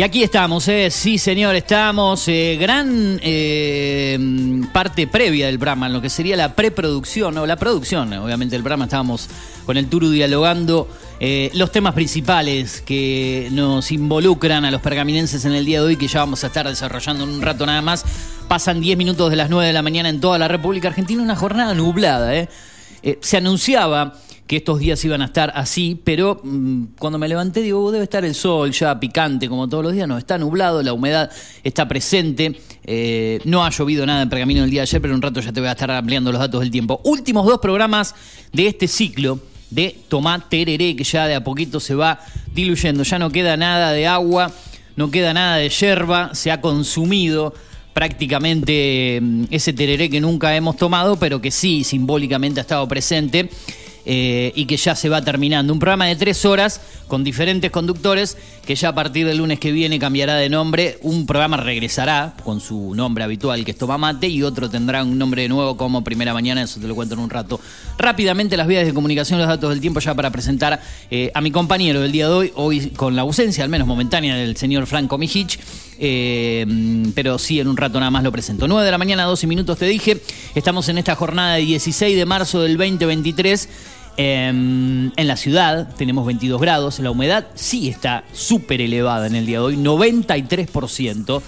Y aquí estamos, ¿eh? sí señor, estamos. eh, gran eh, parte previa del programa, lo que sería la preproducción, o la producción, obviamente, del programa. Estábamos con el Turu dialogando los temas principales que nos involucran a los pergaminenses en el día de hoy, que ya vamos a estar desarrollando en un rato nada más. Pasan 10 minutos de las 9 de la mañana en toda la República Argentina, una jornada nublada, se anunciaba que estos días iban a estar así, pero mm, cuando me levanté digo, "Uh, debe estar el sol ya picante como todos los días, no, está nublado, la humedad está presente, eh, no ha llovido nada en Pergamino el día de ayer, pero en un rato ya te voy a estar ampliando los datos del tiempo. Últimos dos programas de este ciclo de Tomá Tereré, que ya de a poquito se va diluyendo, ya no queda nada de agua, no queda nada de yerba, se ha consumido prácticamente mm, ese tereré que nunca hemos tomado, pero que sí simbólicamente ha estado presente. Eh, y que ya se va terminando. Un programa de tres horas con diferentes conductores que ya a partir del lunes que viene cambiará de nombre. Un programa regresará con su nombre habitual que es Toma Mate y otro tendrá un nombre nuevo como Primera Mañana, eso te lo cuento en un rato. Rápidamente las vías de comunicación, los datos del tiempo ya para presentar eh, a mi compañero del día de hoy, hoy con la ausencia, al menos momentánea, del señor Franco Mijich. Eh, pero sí, en un rato nada más lo presento. 9 de la mañana, 12 minutos te dije. Estamos en esta jornada de 16 de marzo del 2023. Eh, en la ciudad tenemos 22 grados. La humedad sí está súper elevada en el día de hoy, 93%.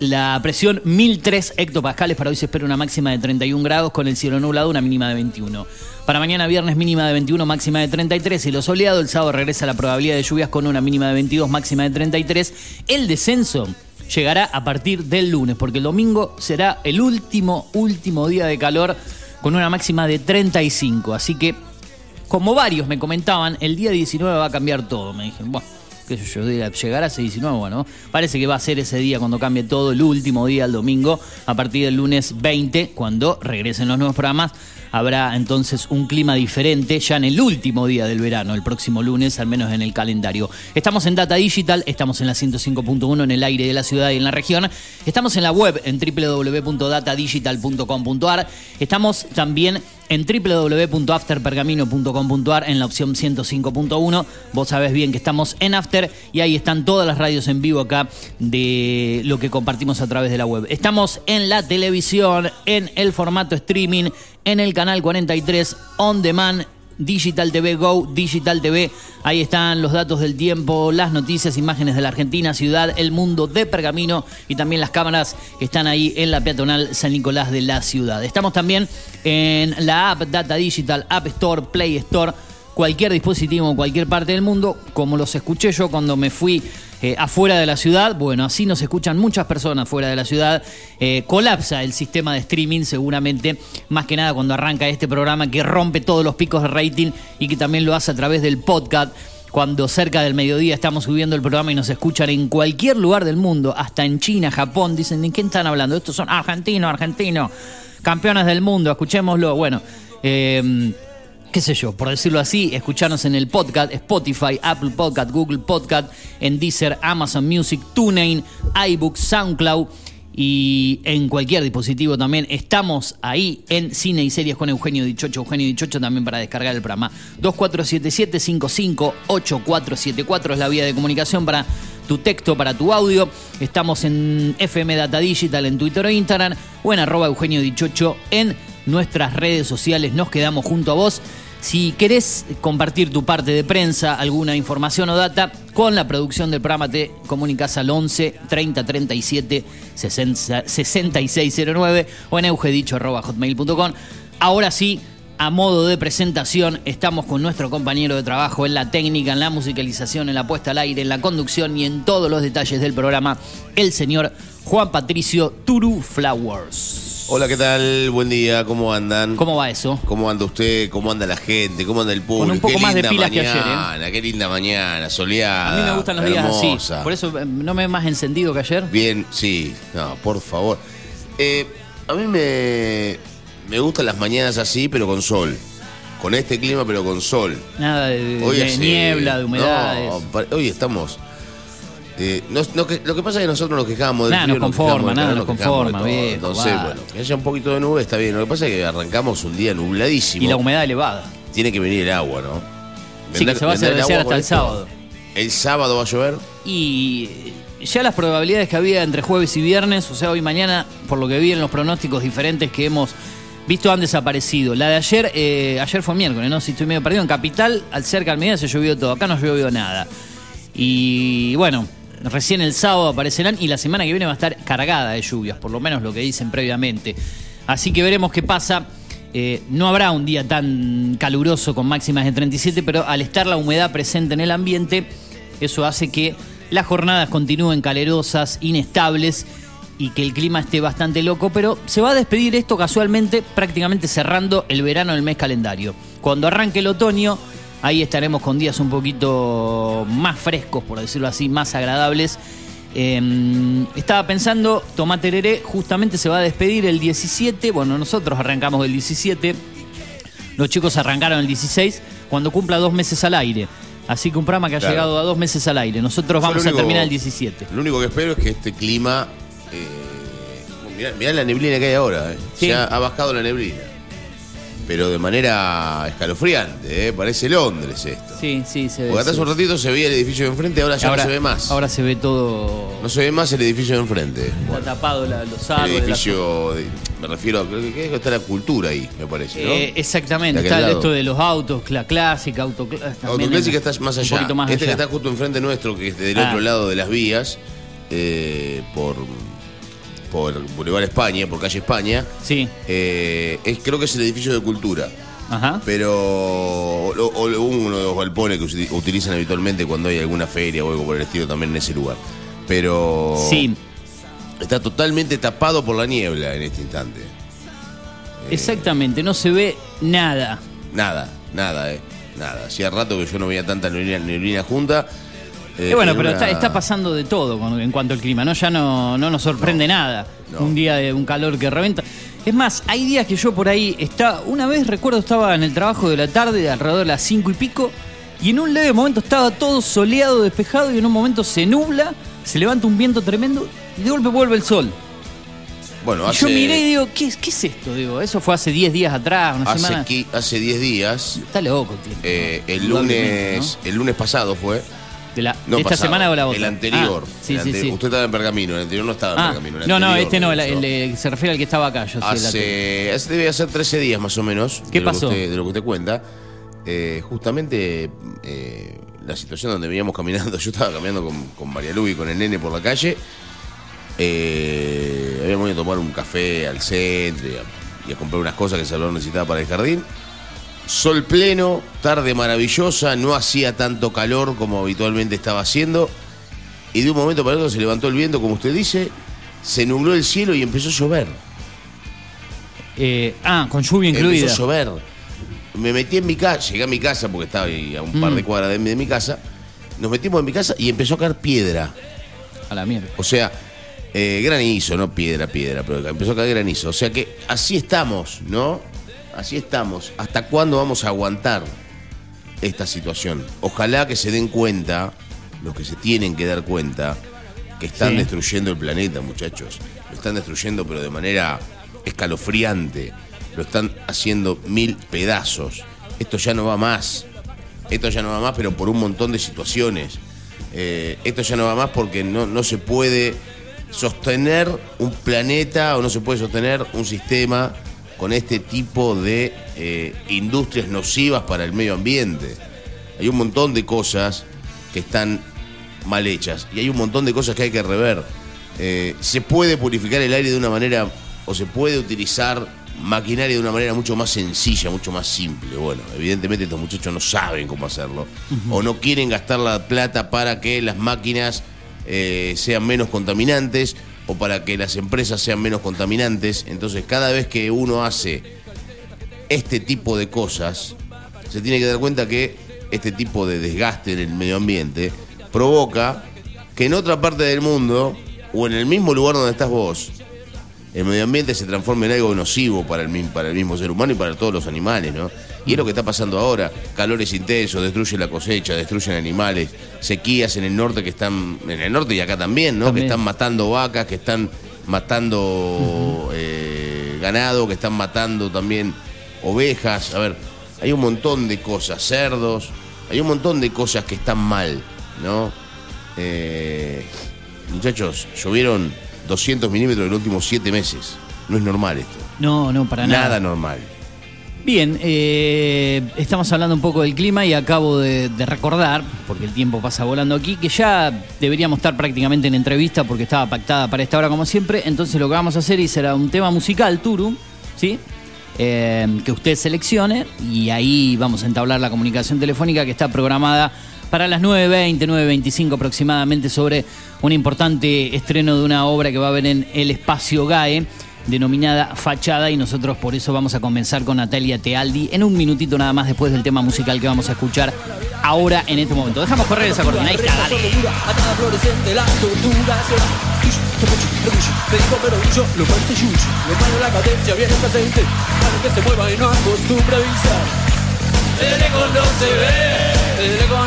La presión 1003 hectopascales. Para hoy se espera una máxima de 31 grados con el cielo nublado, una mínima de 21. Para mañana viernes mínima de 21, máxima de 33. Y lo soleado, el sábado regresa la probabilidad de lluvias con una mínima de 22, máxima de 33. El descenso llegará a partir del lunes, porque el domingo será el último, último día de calor con una máxima de 35. Así que, como varios me comentaban, el día 19 va a cambiar todo. Me dijeron, bueno, qué sé yo, a ese 19, bueno, parece que va a ser ese día cuando cambie todo, el último día, el domingo, a partir del lunes 20, cuando regresen los nuevos programas. Habrá entonces un clima diferente ya en el último día del verano, el próximo lunes, al menos en el calendario. Estamos en Data Digital, estamos en la 105.1 en el aire de la ciudad y en la región. Estamos en la web en www.datadigital.com.ar. Estamos también en www.afterpergamino.com.ar en la opción 105.1. Vos sabés bien que estamos en After y ahí están todas las radios en vivo acá de lo que compartimos a través de la web. Estamos en la televisión, en el formato streaming, en el canal 43 On Demand Digital TV Go, Digital TV. Ahí están los datos del tiempo, las noticias, imágenes de la Argentina, ciudad, el mundo de Pergamino y también las cámaras que están ahí en la peatonal San Nicolás de la ciudad. Estamos también en la app Data Digital, App Store, Play Store, cualquier dispositivo en cualquier parte del mundo, como los escuché yo cuando me fui eh, afuera de la ciudad. Bueno, así nos escuchan muchas personas fuera de la ciudad. Eh, colapsa el sistema de streaming seguramente, más que nada cuando arranca este programa que rompe todos los picos de rating y que también lo hace a través del podcast. Cuando cerca del mediodía estamos subiendo el programa y nos escuchan en cualquier lugar del mundo, hasta en China, Japón, dicen, ¿de qué están hablando? Estos son argentinos, argentinos, campeones del mundo, escuchémoslo. Bueno, eh, qué sé yo, por decirlo así, escucharnos en el podcast, Spotify, Apple Podcast, Google Podcast, en Deezer, Amazon Music, TuneIn, iBooks, SoundCloud y en cualquier dispositivo también. Estamos ahí en Cine y Series con Eugenio Dichocho. Eugenio Dichocho también para descargar el programa. 2477-558474 es la vía de comunicación para tu texto, para tu audio. Estamos en FM Data Digital, en Twitter o Instagram o en arroba Eugenio Dichocho en nuestras redes sociales. Nos quedamos junto a vos. Si querés compartir tu parte de prensa, alguna información o data, con la producción del programa te comunicas al 11 30 37 6609 o en eugedicho.hotmail.com. Ahora sí, a modo de presentación, estamos con nuestro compañero de trabajo en la técnica, en la musicalización, en la puesta al aire, en la conducción y en todos los detalles del programa, el señor Juan Patricio Turu Flowers. Hola, ¿qué tal? Buen día, ¿cómo andan? ¿Cómo va eso? ¿Cómo anda usted? ¿Cómo anda la gente? ¿Cómo anda el público? Con un poco qué más de linda pilas que mañana, ayer, ¿eh? qué linda mañana, soleada. A mí me gustan los días así. Por eso eh, no me he más encendido que ayer. Bien, sí, no, por favor. Eh, a mí me, me gustan las mañanas así, pero con sol. Con este clima, pero con sol. Nada de, Hoy de hace- niebla, de humedades. No, hoy estamos. Eh, que- lo que pasa es que nosotros nos quejamos del Nada, frío, nos conforma, del nada nos conforma, viejo, Entonces, va. bueno, que haya un poquito de nube está bien. Lo que pasa es que arrancamos un día nubladísimo. Y la humedad elevada. Tiene que venir el agua, ¿no? Sí, que se va a desear hasta el esto? sábado. ¿El sábado va a llover? Y ya las probabilidades que había entre jueves y viernes, o sea, hoy y mañana, por lo que vi en los pronósticos diferentes que hemos visto, han desaparecido. La de ayer, eh, ayer fue miércoles, ¿no? Si estoy medio perdido, en Capital, al cerca al mediodía se llovió todo. Acá no llovió nada. Y bueno, recién el sábado aparecerán y la semana que viene va a estar cargada de lluvias, por lo menos lo que dicen previamente. Así que veremos qué pasa. Eh, no habrá un día tan caluroso con máximas de 37, pero al estar la humedad presente en el ambiente, eso hace que las jornadas continúen calerosas, inestables y que el clima esté bastante loco, pero se va a despedir esto casualmente prácticamente cerrando el verano del mes calendario. Cuando arranque el otoño, ahí estaremos con días un poquito más frescos, por decirlo así, más agradables. Eh, estaba pensando, Tomate Tereré justamente se va a despedir el 17, bueno, nosotros arrancamos el 17, los chicos arrancaron el 16, cuando cumpla dos meses al aire. Así que un programa que ha Claro. llegado a dos meses al aire. Nosotros vamos a terminar el 17. Lo único que espero es que este clima. Eh, mirá, mirá la neblina que hay ahora. Eh. Sí. Ya ha bajado la neblina. Pero de manera escalofriante, eh. parece Londres esto. Sí, sí, se ve. Porque hasta hace un ratito se veía el edificio de enfrente, ahora ya ahora, no se ve más. Ahora se ve todo. No se ve más el edificio de enfrente. Está tapado la- los El árboles. edificio, de- me refiero a creo que, que está la cultura ahí, me parece, ¿no? Eh, exactamente, está lado. esto de los autos, la clásica, auto Autoclásica está más allá. Un poquito más este allá. que está justo enfrente nuestro, que es del Ah. otro lado de las vías, eh, por, por Boulevard España, por calle España, Sí, eh, es, creo que es el edificio de cultura. ajá. Pero o, o uno de los galpones que utilizan habitualmente cuando hay alguna feria o algo por el estilo también en ese lugar. Pero Sí, está totalmente tapado por la niebla en este instante. exactamente, no se ve nada. Nada, nada, eh. Nada. Hacía rato que yo no veía tanta neblina, neblina junta. Eh, bueno, en pero una- está, está pasando de todo en cuanto al clima, ¿no? Ya no, no nos sorprende nada. no. Un día de un calor que reventa. Es más, hay días que yo por ahí está. Una vez recuerdo estaba en el trabajo de la tarde, de alrededor de las cinco y pico, y en un leve momento estaba todo soleado, despejado, y en un momento se nubla, se levanta un viento tremendo y de golpe vuelve el sol. Bueno, Y hace, Yo miré y digo, ¿qué, es- ¿qué es esto? Digo, eso fue hace 10 días atrás, una hace, semana. hace 10 días, Está loco, tío. eh, el Indudablemente, lunes el lunes pasado fue. De, la, No de esta pasado, semana o la otra. El anterior. Ah, sí, el sí, ante- sí. Usted estaba en Pergamino, el anterior no estaba en Ah, Pergamino. el no, no, este no, el, el se refiere al que estaba acá. Yo. Hace, hace- debe hacer 13 días más o menos. ¿Qué de lo que pasó? usted- de lo que usted cuenta. Eh, justamente eh, la situación donde veníamos caminando, yo estaba caminando con, con María Lu y con el nene por la calle. Eh, habíamos ido a tomar un café al centro y a, y a comprar unas cosas que Salvador necesitaba para el jardín. Sol pleno, tarde maravillosa, no hacía tanto calor como habitualmente estaba haciendo. Y de un momento para otro se levantó el viento, como usted dice, se nubló el cielo y empezó a llover. Eh, ah, con lluvia incluida. Empezó a llover. Me metí en mi casa, llegué a mi casa porque estaba ahí a un par Mm. de cuadras de, mi- de mi casa. Nos metimos en mi casa y empezó a caer piedra. A la mierda. O sea, eh, granizo, no piedra, piedra, pero empezó a caer granizo. O sea que así estamos, ¿no? Así estamos. ¿Hasta cuándo vamos a aguantar esta situación? Ojalá que se den cuenta, los que se tienen que dar cuenta, que están Sí. destruyendo el planeta, muchachos. Lo están destruyendo, pero de manera escalofriante. Lo están haciendo mil pedazos. Esto ya no va más. Esto ya no va más, pero por un montón de situaciones. Eh, esto ya no va más porque no, no se puede sostener un planeta o no se puede sostener un sistema con este tipo de eh, industrias nocivas para el medio ambiente. Hay un montón de cosas que están mal hechas y hay un montón de cosas que hay que rever. Eh, se puede purificar el aire de una manera o se puede utilizar maquinaria de una manera mucho más sencilla, mucho más simple. Bueno, evidentemente estos muchachos no saben cómo hacerlo o no quieren gastar la plata para que las máquinas eh, sean menos contaminantes o para que las empresas sean menos contaminantes. Entonces, cada vez que uno hace este tipo de cosas, se tiene que dar cuenta que este tipo de desgaste en el medio ambiente provoca que en otra parte del mundo o en el mismo lugar donde estás vos, el medio ambiente se transforme en algo nocivo para el, mismo ser humano y para todos los animales, ¿no? Y es lo que está pasando ahora. Calores intensos, destruyen la cosecha, destruyen animales, sequías en el norte que están, en el norte y acá también, ¿no? También. Que están matando vacas, que están matando eh, ganado, que están matando también ovejas. A ver, hay un montón de cosas, cerdos, hay un montón de cosas que están mal, ¿no? Eh, muchachos, llovieron 200 milímetros en los últimos 7 meses. No es normal esto. No, no, para nada. Nada normal. Bien, eh, estamos hablando un poco del clima y acabo de, recordar, porque el tiempo pasa volando aquí, que ya deberíamos estar prácticamente en entrevista porque estaba pactada para esta hora como siempre. Entonces lo que vamos a hacer y será un tema musical, Turu, ¿sí? Eh, que usted seleccione y ahí vamos a entablar la comunicación telefónica que está programada para las 9.20, 9.25 aproximadamente sobre un importante estreno de una obra que va a haber en el espacio GAE denominada Fachada y nosotros por eso vamos a comenzar con Natalia Tealdi en un minutito nada más después del tema musical que vamos a escuchar ahora en este momento. Dejamos correr esa cortina. Ahí está, dale. No se ve.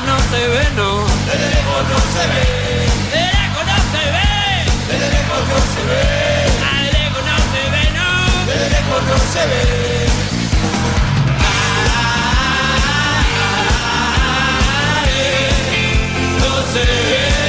No se ve, no. No se ve. No se ve. Lejos no se. No se.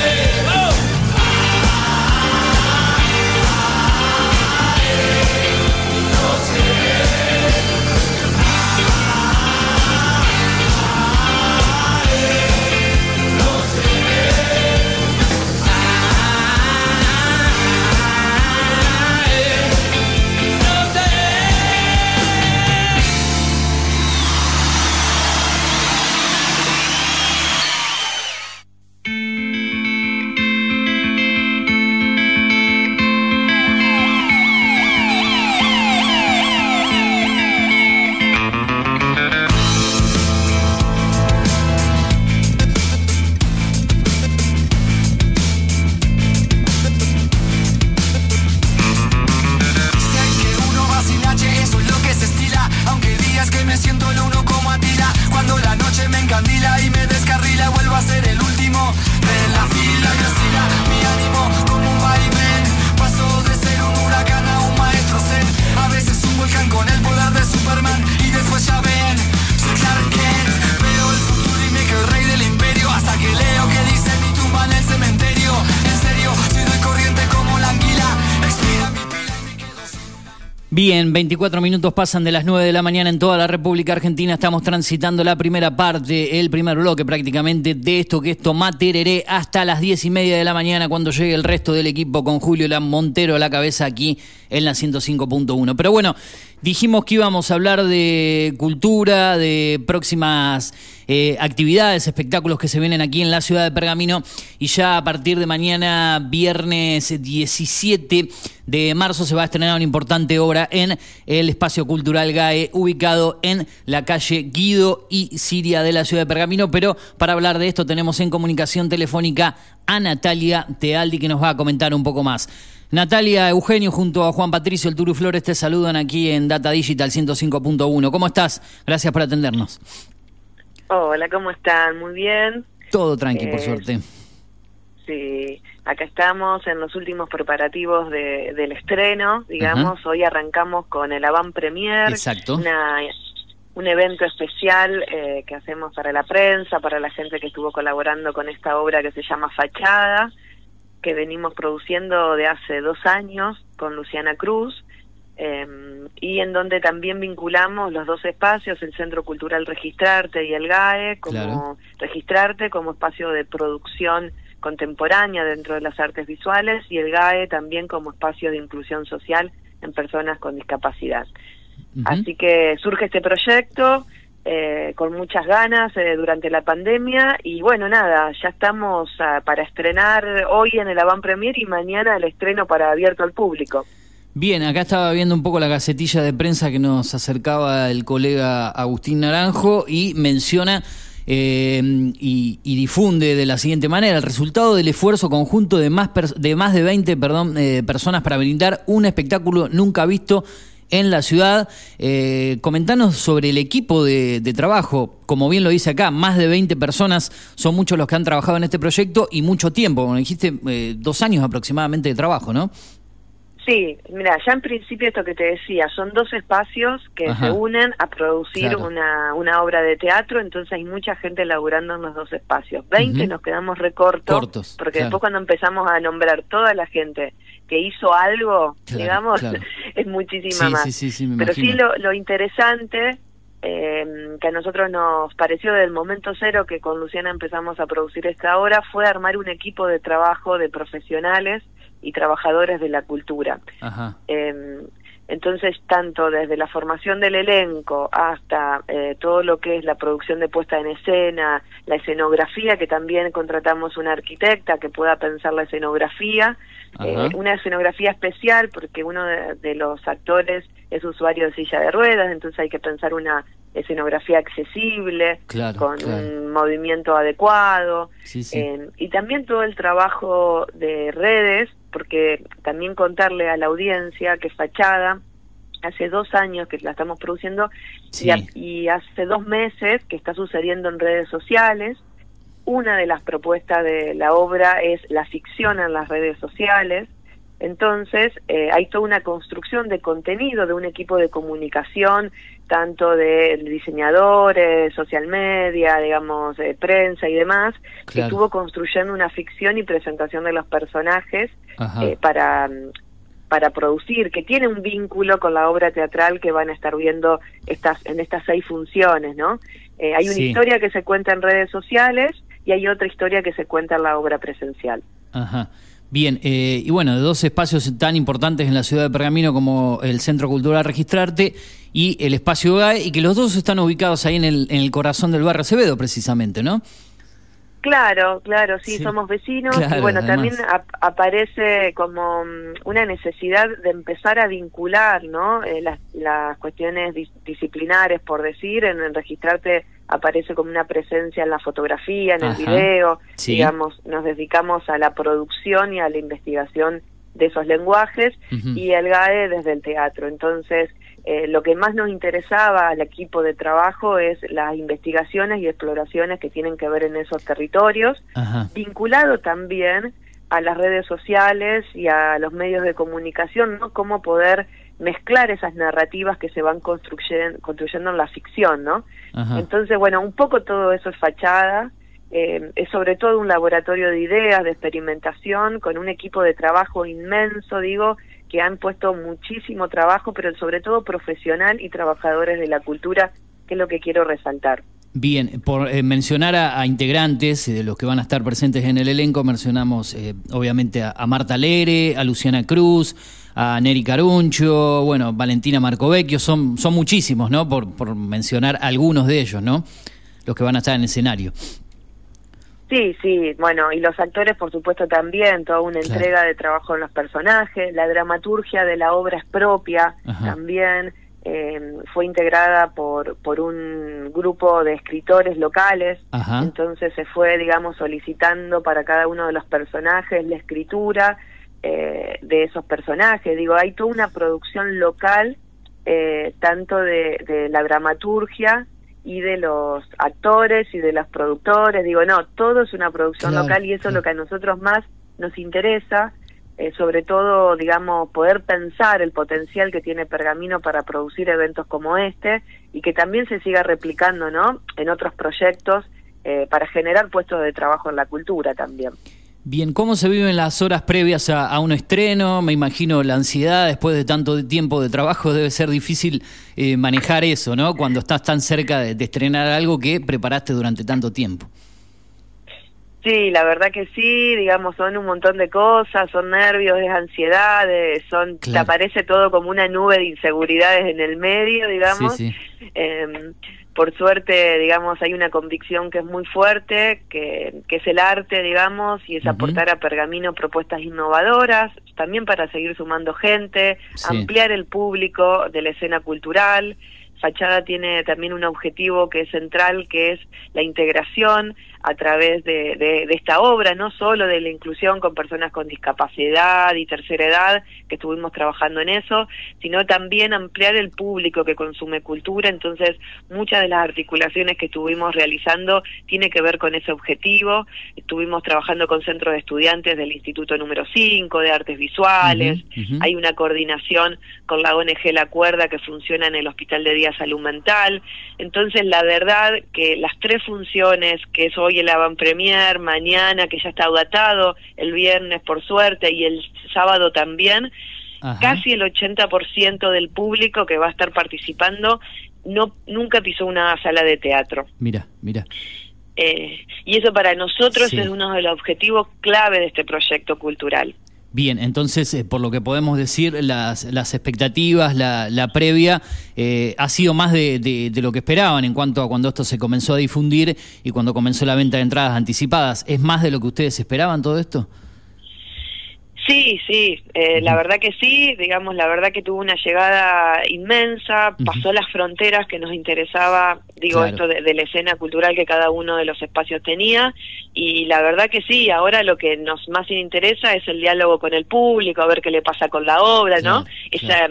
Bien, 24 minutos pasan de las 9 de la mañana en toda la República Argentina. Estamos transitando la primera parte, el primer bloque prácticamente de esto que es Tomatereré hasta las 10 y media de la mañana cuando llegue el resto del equipo con Julio Montero a la cabeza aquí en la 105.1. Pero bueno, dijimos que íbamos a hablar de cultura, de próximas eh, actividades, espectáculos que se vienen aquí en la ciudad de Pergamino y ya a partir de mañana, viernes 17 de marzo, se va a estrenar una importante obra en el espacio cultural GAE, ubicado en la calle Guido y Siria de la ciudad de Pergamino. Pero para hablar de esto tenemos en comunicación telefónica a Natalia Tealdi que nos va a comentar un poco más. Natalia Eugenio junto a Juan Patricio El Turu Flores te saludan aquí en Data Digital 105.1. ¿Cómo estás? Gracias por atendernos. Hola, ¿cómo están? Muy bien. Todo tranqui, por Eh, suerte. Sí, acá estamos en los últimos preparativos de- del estreno, digamos. Hoy arrancamos con el Avant Premier, Exacto. una- un evento especial eh, que hacemos para la prensa, para la gente que estuvo colaborando con esta obra que se llama Fachada, que venimos produciendo de hace dos años con Luciana Cruz. eh, y en donde también vinculamos los dos espacios, el Centro Cultural Registrarte y el GAE, como Claro. Registrarte como espacio de producción contemporánea dentro de las artes visuales y el GAE también como espacio de inclusión social en personas con discapacidad. Así que surge este proyecto eh, con muchas ganas eh, durante la pandemia y bueno, nada, ya estamos ah, para estrenar hoy en el Avant Premier y mañana el estreno para abierto al público. Bien, acá estaba viendo un poco la gacetilla de prensa que nos acercaba el colega Agustín Naranjo y menciona eh, y, y difunde de la siguiente manera el resultado del esfuerzo conjunto de más, de, más de 20 perdón, eh, personas para brindar un espectáculo nunca visto en la ciudad. Eh, comentanos sobre el equipo de, de trabajo. Como bien lo dice acá, más de 20 personas son muchos los que han trabajado en este proyecto y mucho tiempo. Como dijiste, eh, dos años aproximadamente de trabajo, ¿no? Sí, mira, ya en principio esto que te decía, son dos espacios que Ajá. se unen a producir Claro. una, una obra de teatro, entonces hay mucha gente laburando en los dos espacios. Veinte Ujú. nos quedamos recortos, Cortos, porque claro. después cuando empezamos a nombrar toda la gente que hizo algo, Claro, digamos, claro. es muchísima Sí, más. sí, sí, sí, me Pero sí lo, lo interesante eh, que a nosotros nos pareció del momento cero que con Luciana empezamos a producir esta obra fue armar un equipo de trabajo de profesionales y trabajadores de la cultura. Ajá. Eh, entonces, tanto desde la formación del elenco hasta eh, todo lo que es la producción de puesta en escena, la escenografía, que también contratamos una arquitecta que pueda pensar la escenografía, eh, una escenografía especial porque uno de, de los actores es usuario de silla de ruedas, entonces hay que pensar una escenografía accesible, Claro, con claro. un movimiento adecuado, Sí, sí. eh, y también todo el trabajo de redes, porque también contarle a la audiencia que Fachada hace dos años que la estamos produciendo Sí. y, a- y hace dos meses que está sucediendo en redes sociales. Una de las propuestas de la obra es la ficción en las redes sociales. Entonces, eh, hay toda una construcción de contenido de un equipo de comunicación, tanto de diseñadores, social media, digamos, eh, prensa y demás, que estuvo construyendo una ficción y presentación de los personajes eh, para para producir, que tiene un vínculo con la obra teatral que van a estar viendo estas en estas seis funciones, ¿no? Eh, hay una Sí. historia que se cuenta en redes sociales y hay otra historia que se cuenta en la obra presencial. Ajá. Bien, eh, y bueno, de dos espacios tan importantes en la ciudad de Pergamino como el Centro Cultural Registrarte y el Espacio GAE, y que los dos están ubicados ahí en el, en el corazón del barrio Acevedo, precisamente, ¿no? Claro, claro, sí, Sí. somos vecinos Claro, y bueno, además. también ap- aparece como mm, una necesidad de empezar a vincular, ¿no? Eh, las, las cuestiones dis- disciplinares, por decir, en registrarte aparece como una presencia en la fotografía, en Ajá, el video, sí. digamos, nos dedicamos a la producción y a la investigación de esos lenguajes y el GAE desde el teatro. Entonces, eh, lo que más nos interesaba al equipo de trabajo es las investigaciones y exploraciones que tienen que ver en esos territorios, Ajá. vinculado también a las redes sociales y a los medios de comunicación, ¿no? Cómo poder mezclar esas narrativas que se van construyen- construyendo en la ficción, ¿no? Ajá. Entonces, bueno, un poco todo eso es fachada, eh, es sobre todo un laboratorio de ideas, de experimentación, con un equipo de trabajo inmenso, digo, que han puesto muchísimo trabajo, pero sobre todo profesional y trabajadores de la cultura, que es lo que quiero resaltar. Bien, por eh, mencionar a, integrantes de los que van a estar presentes en el elenco, mencionamos eh, obviamente a, Marta Lere, a Luciana Cruz, a Neri Caruncho, bueno, Valentina Marcovecchio, son, son muchísimos, ¿no? Por, por mencionar algunos de ellos, ¿no? Los que van a estar en escenario. Sí, sí, bueno, y los actores por supuesto también, toda una entrega de trabajo en los personajes, la dramaturgia de la obra es propia también, eh, fue integrada por, por un grupo de escritores locales, entonces se fue, digamos, solicitando para cada uno de los personajes la escritura eh, de esos personajes. Digo, hay toda una producción local, eh, tanto de, de la dramaturgia, y de los actores y de los productores. Digo, no, todo es una producción local y eso es lo que a nosotros más nos interesa, eh, sobre todo, digamos, poder pensar el potencial que tiene Pergamino para producir eventos como este y que también se siga replicando, ¿no? En otros proyectos eh, para generar puestos de trabajo en la cultura también. Bien, ¿cómo se viven las horas previas a, un estreno? Me imagino la ansiedad después de tanto tiempo de trabajo debe ser difícil eh, manejar eso, ¿no? Cuando estás tan cerca de, estrenar algo que preparaste durante tanto tiempo. Sí, la verdad que sí, digamos, son un montón de cosas, son nervios, es ansiedad, son, te aparece todo como una nube de inseguridades en el medio, digamos. Sí, sí. Em, por suerte, digamos, hay una convicción que es muy fuerte, que, que es el arte, digamos, y es aportar a Pergamino propuestas innovadoras, también para seguir sumando gente, ampliar el público de la escena cultural. Fachada tiene también un objetivo que es central, que es la integración a través de, de, esta obra, no solo de la inclusión con personas con discapacidad y tercera edad, que estuvimos trabajando en eso, sino también ampliar el público que consume cultura. Entonces, muchas de las articulaciones que estuvimos realizando tiene que ver con ese objetivo. Estuvimos trabajando con centros de estudiantes del Instituto número 5 de Artes Visuales. Hay una coordinación con la ONG La Cuerda que funciona en el Hospital de Día Salud Mental. Entonces, la verdad que las tres funciones que es hoy el avant premier, mañana que ya está datado, el viernes por suerte y el sábado también, casi el 80% del público que va a estar participando no nunca pisó una sala de teatro. Mira, mira. Eh, y eso para nosotros es uno de los objetivos clave de este proyecto cultural. Bien, entonces, eh, por lo que podemos decir, las, expectativas, la, la previa, eh, ha sido más de, de, lo que esperaban en cuanto a cuando esto se comenzó a difundir y cuando comenzó la venta de entradas anticipadas. ¿Es más de lo que ustedes esperaban todo esto? Sí, sí, eh, la verdad que sí, digamos, la verdad que tuvo una llegada inmensa, pasó las fronteras que nos interesaba, digo, esto de, la escena cultural que cada uno de los espacios tenía, y la verdad que sí, ahora lo que nos más interesa es el diálogo con el público, a ver qué le pasa con la obra, ¿no? Esa,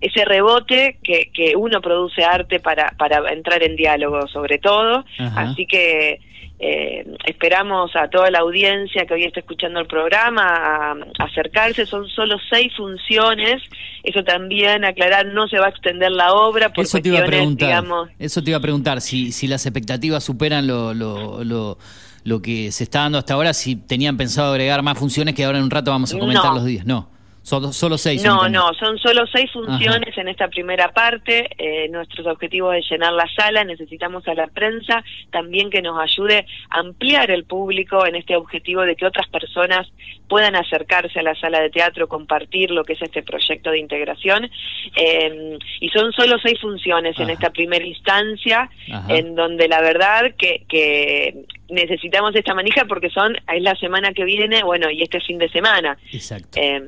ese rebote que, que uno produce arte para, para entrar en diálogo sobre todo, así que eh, esperamos a toda la audiencia que hoy está escuchando el programa a, acercarse. Son solo seis funciones. Eso también aclarar, no se va a extender la obra por eso te iba a preguntar, Eso te iba a preguntar, si, si las expectativas superan lo, lo, lo, lo, que se está dando hasta ahora, si tenían pensado agregar más funciones que ahora en un rato vamos a comentar los días. No. Son solo seis. No, no, son solo seis funciones en esta primera parte. Eh, nuestros objetivos es llenar la sala. Necesitamos a la prensa también que nos ayude a ampliar el público en este objetivo de que otras personas puedan acercarse a la sala de teatro, compartir lo que es este proyecto de integración. Eh, y son solo seis funciones en esta primera instancia, en donde la verdad que, que necesitamos esta manija porque son es la semana que viene, bueno, y este fin de semana. Exacto. Eh,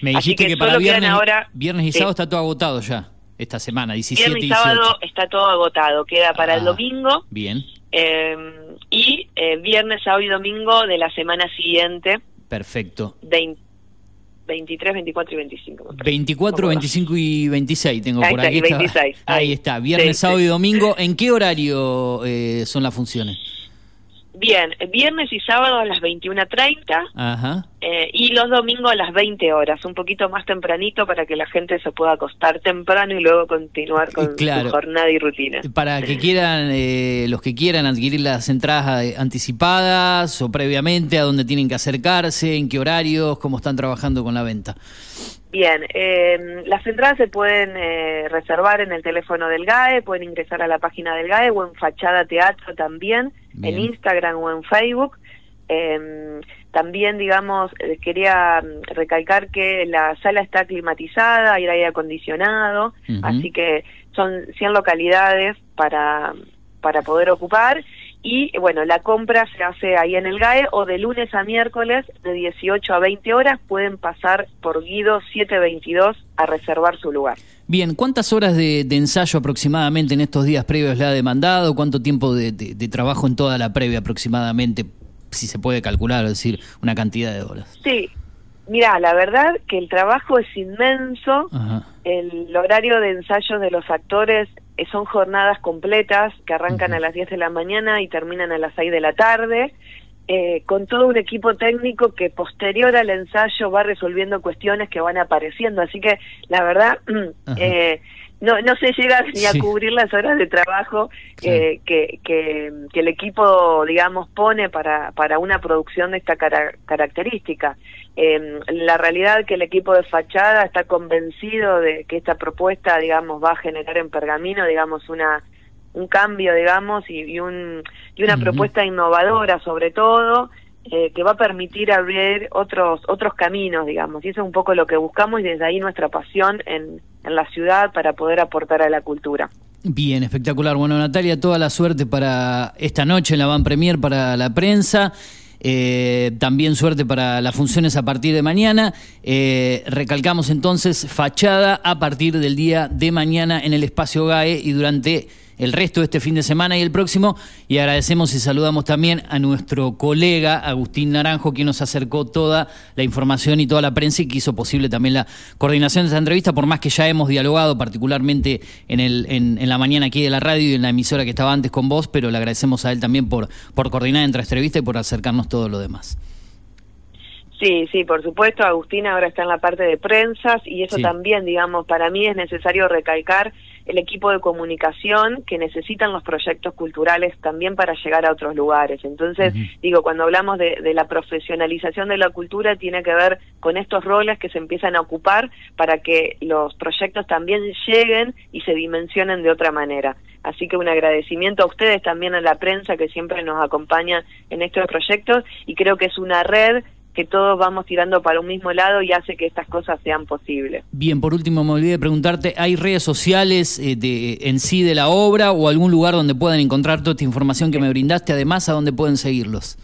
Me dijiste que, para viernes, ahora, viernes y sábado está todo agotado ya, esta semana, 17 Viernes y sábado está todo agotado, queda para el ah, domingo. Bien. Eh, y eh, viernes, sábado y domingo de la semana siguiente. Perfecto. 23, 24 y 25. 24, 25 y 26 tengo por aquí. Ahí, está, viernes, sábado y domingo. ¿En qué horario eh, son las funciones? Bien, viernes y sábado a las 21.30 eh, y los domingos a las 20 horas, un poquito más tempranito para que la gente se pueda acostar temprano y luego continuar con su jornada y rutina. Para que quieran, eh, los que quieran adquirir las entradas eh, anticipadas o previamente, a dónde tienen que acercarse, en qué horarios, cómo están trabajando con la venta. Bien, eh, las entradas se pueden eh, reservar en el teléfono del GAE, pueden ingresar a la página del GAE o en Fachada Teatro también, Bien. en Instagram o en Facebook. Eh, también, digamos, eh, quería mm, recalcar que la sala está climatizada, hay aire acondicionado, así que son 100 localidades para, para poder ocupar. Y bueno, la compra se hace ahí en el GAE o de lunes a miércoles de 18 a 20 horas pueden pasar por Guido 722 a reservar su lugar. Bien, ¿cuántas horas de, de ensayo aproximadamente en estos días previos le ha demandado? ¿Cuánto tiempo de, de- de trabajo en toda la previa aproximadamente? Si se puede calcular, es decir, una cantidad de horas. Sí, mira, la verdad que el trabajo es inmenso. Ajá. El horario de ensayo de los actores son jornadas completas que arrancan a las 10 de la mañana y terminan a las 6 de la tarde, eh, con todo un equipo técnico que posterior al ensayo va resolviendo cuestiones que van apareciendo. Así que la verdad, eh, no, no se llega ni a Sí. cubrir las horas de trabajo Claro. eh, que, que, que el equipo, digamos, pone para, para una producción de esta cara- característica. Eh, la realidad que el equipo de fachada está convencido de que esta propuesta, digamos, va a generar en Pergamino, digamos, una un cambio, digamos, y, y un, y una propuesta innovadora sobre todo, eh, que va a permitir abrir otros otros caminos, digamos. Y eso es un poco lo que buscamos y desde ahí nuestra pasión en, en la ciudad para poder aportar a la cultura. Bien, espectacular. Bueno, Natalia, toda la suerte para esta noche en la Van Premier para la prensa. Eh, también suerte para las funciones a partir de mañana. Eh, recalcamos entonces fachada a partir del día de mañana en el espacio GAE y durante el resto de este fin de semana y el próximo. Y agradecemos y saludamos también a nuestro colega Agustín Naranjo, quien nos acercó toda la información y toda la prensa y que hizo posible también la coordinación de esta entrevista, por más que ya hemos dialogado particularmente en, el, en, en la mañana aquí de la radio y en la emisora que estaba antes con vos, pero le agradecemos a él también por, por coordinar entre entrevista y por acercarnos todo lo demás. Sí, sí, por supuesto, Agustina ahora está en la parte de prensas y eso Sí. también, digamos, para mí es necesario recalcar el equipo de comunicación que necesitan los proyectos culturales también para llegar a otros lugares. Entonces, digo, cuando hablamos de, de la profesionalización de la cultura, tiene que ver con estos roles que se empiezan a ocupar para que los proyectos también lleguen y se dimensionen de otra manera. Así que un agradecimiento a ustedes también a la prensa que siempre nos acompaña en estos proyectos y creo que es una red que todos vamos tirando para un mismo lado y hace que estas cosas sean posibles. Bien, por último me olvidé de preguntarte, ¿hay redes sociales eh, de, en sí de la obra o algún lugar donde puedan encontrar toda esta información que me brindaste? Además, ¿a dónde pueden seguirlos?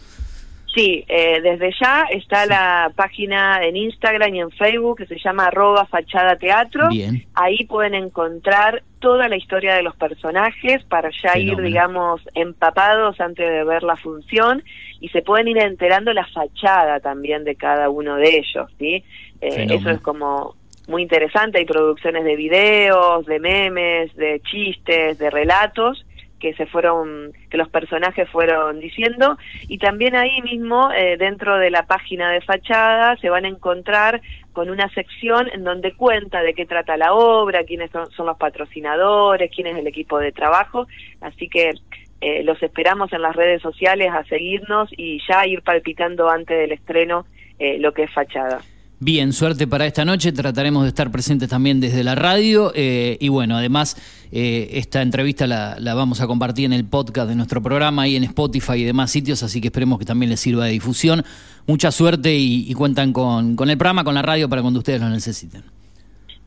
Sí, eh, desde ya está la página en Instagram y en Facebook que se llama arroba fachada teatro. Bien. Ahí pueden encontrar toda la historia de los personajes para ya ir, digamos, empapados antes de ver la función y se pueden ir enterando la fachada también de cada uno de ellos, ¿sí? Eh, eso es como muy interesante, hay producciones de videos, de memes, de chistes, de relatos que se fueron, que los personajes fueron diciendo, y también ahí mismo, eh, dentro de la página de fachada, se van a encontrar con una sección en donde cuenta de qué trata la obra, quiénes son, son los patrocinadores, quién es el equipo de trabajo, así que eh, los esperamos en las redes sociales a seguirnos y ya ir palpitando antes del estreno eh, lo que es fachada. Bien, suerte para esta noche. Trataremos de estar presentes también desde la radio. eh, y bueno, además, esta entrevista la, la vamos a compartir en el podcast de nuestro programa y en Spotify y demás sitios, así que esperemos que también les sirva de difusión. Mucha suerte y, y cuentan con, con el programa, con la radio para cuando ustedes lo necesiten.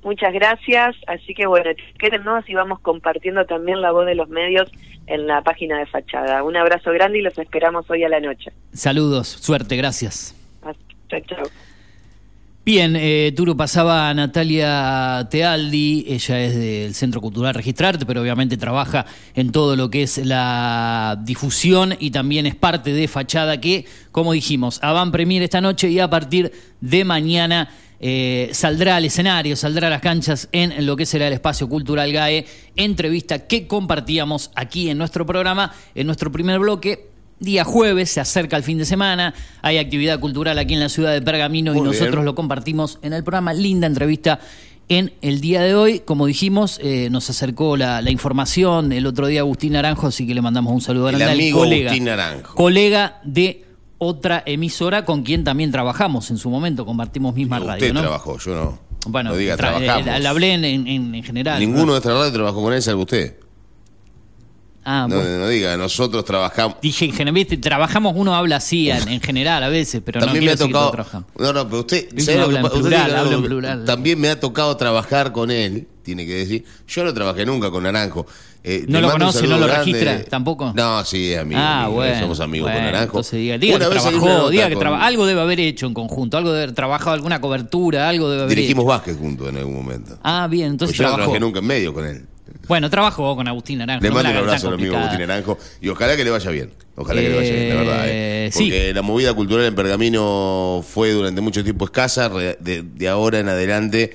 Muchas gracias, así que bueno, quédennos y vamos compartiendo también la voz de los medios en la página de Fachada. Un abrazo grande y los esperamos hoy a la noche. Saludos, suerte, gracias. Chao, chao. Bien, eh, Turo pasaba a Natalia Tealdi, ella es del Centro Cultural Registrarte, pero obviamente trabaja en todo lo que es la difusión y también es parte de Fachada que, como dijimos, Van Premier esta noche y a partir de mañana eh, saldrá al escenario, saldrá a las canchas en lo que será el espacio cultural GAE, entrevista que compartíamos aquí en nuestro programa, en nuestro primer bloque. Día jueves, se acerca el fin de semana, hay actividad cultural aquí en la ciudad de Pergamino y nosotros bien. lo compartimos en el programa. Linda entrevista en el día de hoy. Como dijimos, eh, nos acercó la, la información el otro día Agustín Naranjo, así que le mandamos un saludo El grande al amigo colega. Agustín Naranjo. Colega de otra emisora con quien también trabajamos en su momento, compartimos misma Usted radio, ¿no? trabajó, yo no. Bueno, no diga tra- trabajamos. eh, la hablé en, en- en general. Ninguno de esta radio trabajó con él, salvo usted. Ah, No, bueno. no diga, nosotros trabajamos. Dije en general, viste, trabajamos, uno habla así en, en general a veces, pero También no me ha tocado. No, no, pero usted. Viste, ¿sabe lo habla en usted plural, habla en plural. También me ha tocado trabajar con él, tiene que decir. Yo no trabajé nunca con Naranjo. Eh, ¿No lo conoce, no lo grande. registra tampoco? No, sí, amigo. ah, amigo, bueno. Somos amigos bueno, con Naranjo. Entonces diga, diga que trabajó, diga que con- traba- algo debe haber hecho en conjunto, algo debe haber trabajado, alguna cobertura, algo debe haber Dirigimos hecho. básquet juntos en algún momento. Ah, bien, Pues entonces yo no trabajé nunca en medio con él. Bueno, trabajó con Agustín Naranjo. Le mando la un abrazo al amigo. Agustín Naranjo y ojalá que le vaya bien. Ojalá que le vaya bien, de verdad. ¿eh? Eh, sí. Porque la movida cultural en Pergamino fue durante mucho tiempo escasa. De, de ahora en adelante,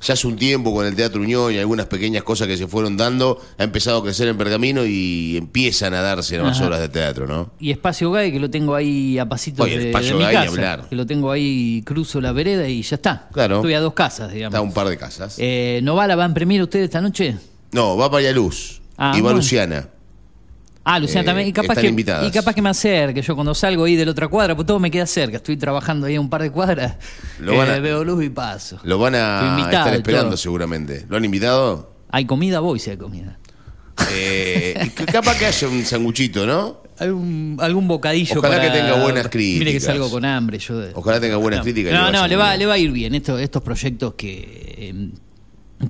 ya hace un tiempo con el Teatro Unión y algunas pequeñas cosas que se fueron dando, ha empezado a crecer en Pergamino y empiezan a darse Ajá. horas de teatro, ¿no? Y Espacio Gay, que lo tengo ahí a pasitos Oye, de, Espacio de mi Gay, casa. hablar. Que lo tengo ahí, cruzo la vereda y ya está. Claro. Estoy a dos casas, digamos. Está un par de casas. Eh, ¿No va la van premier usted esta noche? No, va para Luz Ah, y va bueno. Luciana. Ah, Luciana Eh, también. Y capaz, están que, invitadas. y capaz que me acerque. Yo cuando salgo ahí de la otra cuadra, pues todo me queda cerca. Estoy trabajando ahí a un par de cuadras. Lo eh, van a- Veo luz y paso. Lo van a estar esperando todo. seguramente. ¿Lo han invitado? ¿Hay comida? Voy si hay comida. Eh, capaz que haya un sanguchito, ¿no? Algún, algún bocadillo Ojalá para- que tenga buenas Mire que críticas. salgo con hambre. Yo Ojalá tenga buenas no. críticas. No, no, le va, bien. le va a ir bien. Estos, estos proyectos que, eh,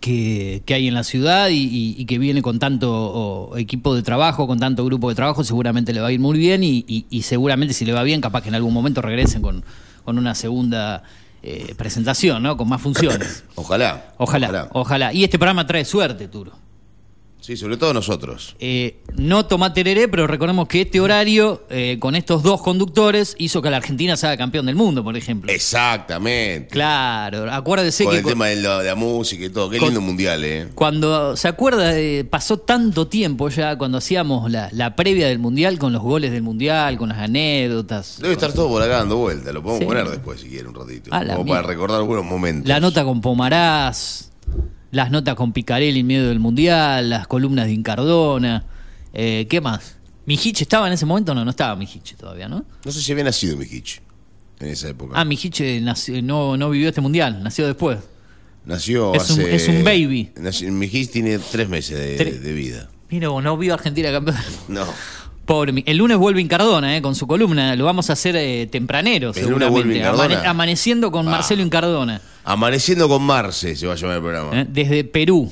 que, que hay en la ciudad y, y- y que viene con tanto o, equipo de trabajo, con tanto grupo de trabajo, seguramente le va a ir muy bien y, seguramente si le va bien, capaz que en algún momento regresen con, con una segunda eh, presentación, ¿no? Con más funciones. Ojalá. Ojalá, ojalá. Y este programa trae suerte, Turo. Sí, sobre todo nosotros. Eh, no toma tereré, pero recordemos que este horario, eh, con estos dos conductores, hizo que la Argentina sea campeón del mundo, por ejemplo. Exactamente. Claro, acuérdese Con que el cu- tema de la, de la música y todo. Qué con- lindo mundial, ¿eh? cuando se acuerda, de- pasó tanto tiempo ya cuando hacíamos la, la previa del mundial, con los goles del mundial, con las anécdotas. Debe estar todo por acá dando vuelta. Lo podemos Sí. poner después si quiere un ratito. Como para recordar algunos momentos. La nota con Pomarás, las notas con Picarelli en medio del mundial, las columnas de Incardona. Eh, ¿Qué más? ¿Mijiche estaba en ese momento? No, no estaba Mijiche todavía, ¿no? No sé si había nacido Mijic en esa época. Ah, Mijiche nació- no, no vivió este mundial, nació después. Nació es un- hace... es un baby. nació- Mijic tiene tres meses de, de vida. Mira, no vio Argentina campeón. No. Pobre, el lunes vuelve Incardona, eh, con su columna. Lo vamos a hacer eh, tempranero, ¿El seguramente. Incardona? amaneciendo con Ah. Marcelo Incardona, Amaneciendo con Marce se va a llamar el programa. eh, desde Perú.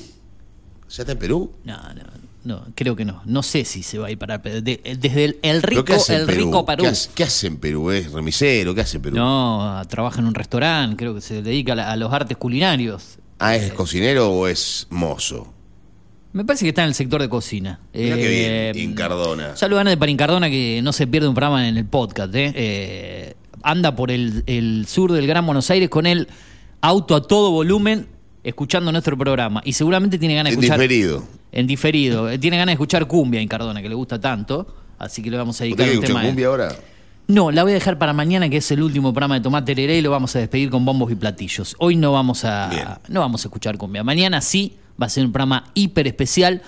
¿Ya está en Perú? No, no, no, creo que no. No sé si se va a ir para Perú. De- desde el, el ¿Pero rico, el Perú? rico Perú. ¿Qué hace, qué hace en Perú? ¿Es remisero? ¿Qué hace en Perú? No, trabaja en un restaurante, creo que se dedica a, la- a los artes culinarios. Ah, ¿es cocinero o es mozo? Me parece que está en el sector de cocina. Mirá qué Eh, bien, Incardona. Saludos grande para Incardona que no se pierde un programa en el podcast. ¿eh? Eh, anda por el, el sur del Gran Buenos Aires con el auto a todo volumen escuchando nuestro programa. Y seguramente tiene ganas de En escuchar. diferido. En diferido. Eh, Tiene ganas de escuchar cumbia Incardona, que le gusta tanto. Así que le vamos a ¿Usted dedicar un tema. cumbia ahora? No, la voy a dejar para mañana, que es el último programa de Tomate Tereré y lo vamos a despedir con bombos y platillos. Hoy no vamos Bien. a, no vamos a escuchar cumbia. Mañana sí va a ser un programa hiper especial.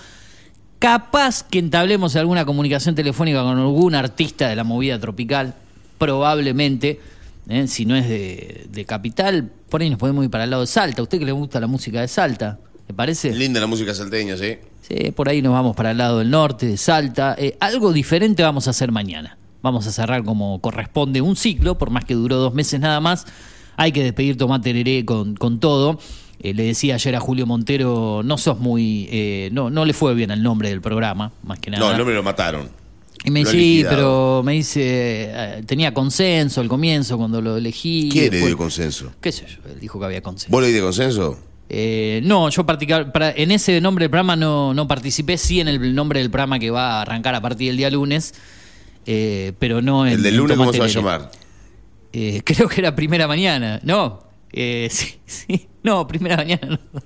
Capaz que entablemos alguna comunicación telefónica con algún artista de la movida tropical, probablemente. ¿eh? Si no es de, de Capital, por ahí nos podemos ir para el lado de Salta. ¿A usted que le gusta la música de Salta? ¿Le parece? Linda la música salteña, ¿sí? Sí, por ahí nos vamos para el lado del norte, de Salta. Eh, algo diferente vamos a hacer mañana. Vamos a cerrar como corresponde un ciclo, por más que duró dos meses nada más. Hay que despedir Tomate Tereré con, con todo. Eh, le decía ayer a Julio Montero, no sos muy... eh, no, no le fue bien al nombre del programa, más que nada. No, el nombre lo mataron. y me dice, sí, pero me dice, eh, tenía consenso al comienzo cuando lo elegí. ¿Quién le después- dio consenso? ¿Qué sé yo? Él dijo que había consenso. ¿Vos le diste consenso? Eh, no, yo en ese nombre del programa no, no participé, sí en el nombre del programa que va a arrancar a partir del día lunes, eh, pero no en ¿El del lunes cómo se va a llamar? Eh, creo que era primera mañana, no. eh, sí, sí, no, primera mañana no.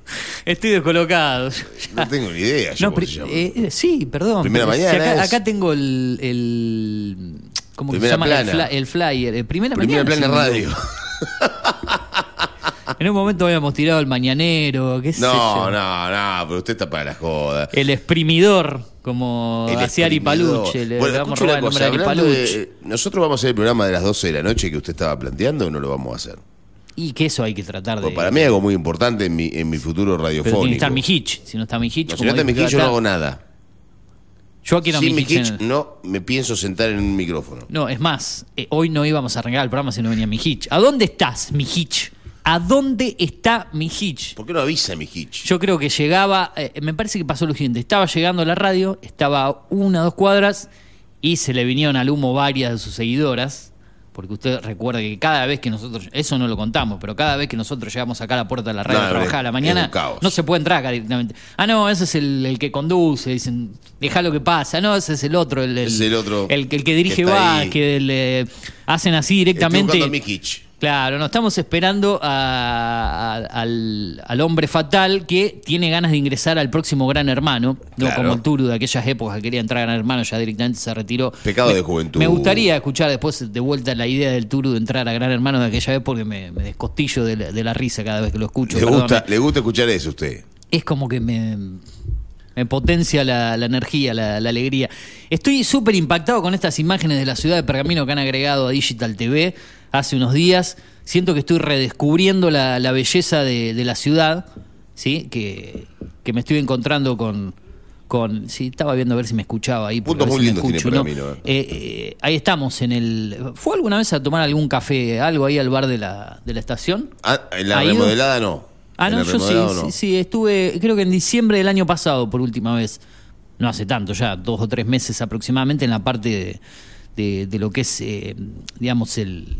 Estoy descolocado. No tengo ni idea yo No, cómo pri- se llama. eh, eh, sí, perdón. Primera pero si mañana acá, es- acá tengo el, el ¿cómo que se Primera llama? El, plana. el flyer. eh, primera, Primera mañana. plana sí, radio. En un momento habíamos tirado el mañanero, qué sé No, yo. no, no, pero usted está para la joda. El exprimidor, como El hacía Ari exprimidor. Paluche. Le Bueno, vamos a escuche robar una el nombre cosa, de Ari hablando Paluche. de- ¿Nosotros vamos a hacer el programa de las 12 de la noche que usted estaba planteando o no lo vamos a hacer? Y que eso hay que tratar de. Pues para mí es algo muy importante en mi, en mi futuro pero tiene radiofónico. que estar mi hitch. Si no está mi hitch, No, si no está mi hitch, yo no hago nada. Yo quiero Sin mi hitch. en hitch el- no me pienso sentar en un micrófono. No, es más, eh, hoy no íbamos a arrancar el programa si no venía mi hitch. ¿A dónde estás, mi hitch? ¿A dónde está mi hitch? ¿Por qué no avisa mi hitch? Yo creo que llegaba, eh, me parece que pasó lo siguiente, estaba llegando a la radio, estaba a una o dos cuadras y se le vinieron al humo varias de sus seguidoras, porque usted recuerda que cada vez que nosotros, eso no lo contamos, pero cada vez que nosotros llegamos acá a la puerta de la radio No, a trabajar a la mañana, no se puede entrar acá directamente. Ah, no, ese es el, el que conduce, dicen, deja lo que pasa, no, ese es el otro, el, Es el otro el, que- el que dirige que va, ahí. que le hacen así directamente. Claro, no estamos esperando a- a- al, al hombre fatal que tiene ganas de ingresar al próximo Gran Hermano, no Claro. como el Turu de aquellas épocas que quería entrar a Gran Hermano, ya directamente se retiró. Pecado Me- de juventud. Me gustaría escuchar después de vuelta la idea del Turu de entrar a Gran Hermano de aquella vez porque me, me descostillo de la, de la risa cada vez que lo escucho. Le gusta, le gusta escuchar eso a usted. Es como que me, me potencia la, la energía, la, la alegría. Estoy súper impactado con estas imágenes de la ciudad de Pergamino que han agregado a Digital TV hace unos días. Siento que estoy redescubriendo la, la belleza de, de la ciudad, ¿sí? Que, que me estoy encontrando con... con sí, estaba viendo a ver si me escuchaba ahí. Puntos muy lindos tiene escucho, ¿no? Pergamino, Eh, eh, ahí estamos en el... ¿Fue alguna vez a tomar algún café, algo ahí al bar de la, de la estación? Ah, en la remodelada no. Ah, no, yo sí, sí, sí, estuve, creo que en diciembre del año pasado por última vez, no hace tanto, ya dos o tres meses aproximadamente, en la parte de, de- de lo que es, eh, digamos, el,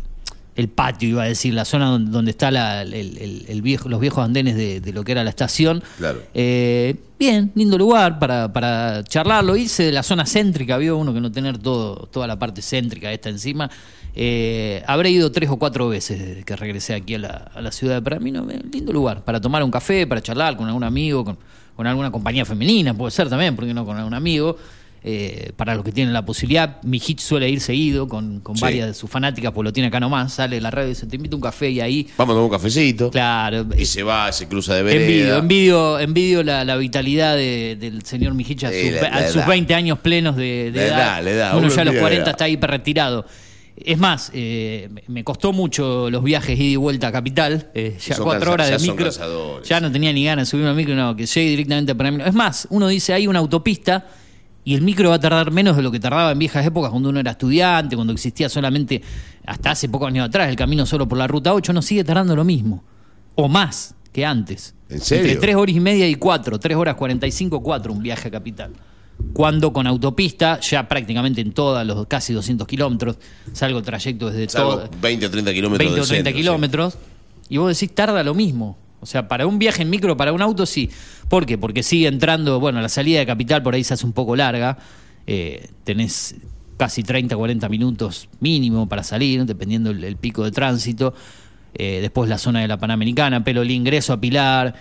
el patio, iba a decir, la zona donde, donde está la- el, el- el viejo, los viejos andenes de, de lo que era la estación. Claro. Eh, bien, lindo lugar para, para charlarlo, irse de la zona céntrica, vio uno que no tener todo, toda la parte céntrica esta encima. Eh, habré ido tres o cuatro veces desde que regresé aquí a la, a la ciudad de Pergamino. Eh, Lindo lugar para tomar un café, para charlar con algún amigo, con, con alguna compañía femenina, puede ser también, porque no con algún amigo. Eh, para los que tienen la posibilidad, mi hit suele ir seguido con, con Sí. varias de sus fanáticas, pues lo tiene acá nomás, sale de la radio y dice, te invito a un café y ahí, Vamos a tomar un cafecito. claro, Y se va, se cruza de Envidio, vereda. envidio, envidio la, la vitalidad de- del señor Mijicha a, la- a sus edad. 20 años plenos de, edad. Uno uno ya a los envidia la 40 edad. está hiper retirado. Es más, eh, me- costó mucho los viajes ida y vuelta a Capital. eh, ya son cuatro horas de ya micro. Ya no tenía ni ganas de subirme al micro, no, que llegue directamente a Pergamino. Es más, uno dice, hay una autopista y el micro va a tardar menos de lo que tardaba en viejas épocas cuando uno era estudiante, cuando existía solamente, hasta hace pocos años atrás, el camino solo por la ruta 8, no sigue tardando lo mismo. O más que antes. ¿En serio? Entre 3 horas y media y 4, 3 horas 45, 4 un viaje a capital. Cuando con autopista, ya prácticamente en todos los casi 200 kilómetros, salgo trayecto desde todo. 20 o 30 kilómetros 20 o del 30 centro, sí. kilómetros. Y vos decís, tarda lo mismo. O sea, para un viaje en micro, para un auto, sí. ¿Por qué? Porque sigue entrando, bueno, la salida de capital por ahí se hace un poco larga. Eh, tenés casi 30, 40 minutos mínimo para salir, dependiendo el, el pico de tránsito. Eh, después la zona de la Panamericana, pero el ingreso a Pilar,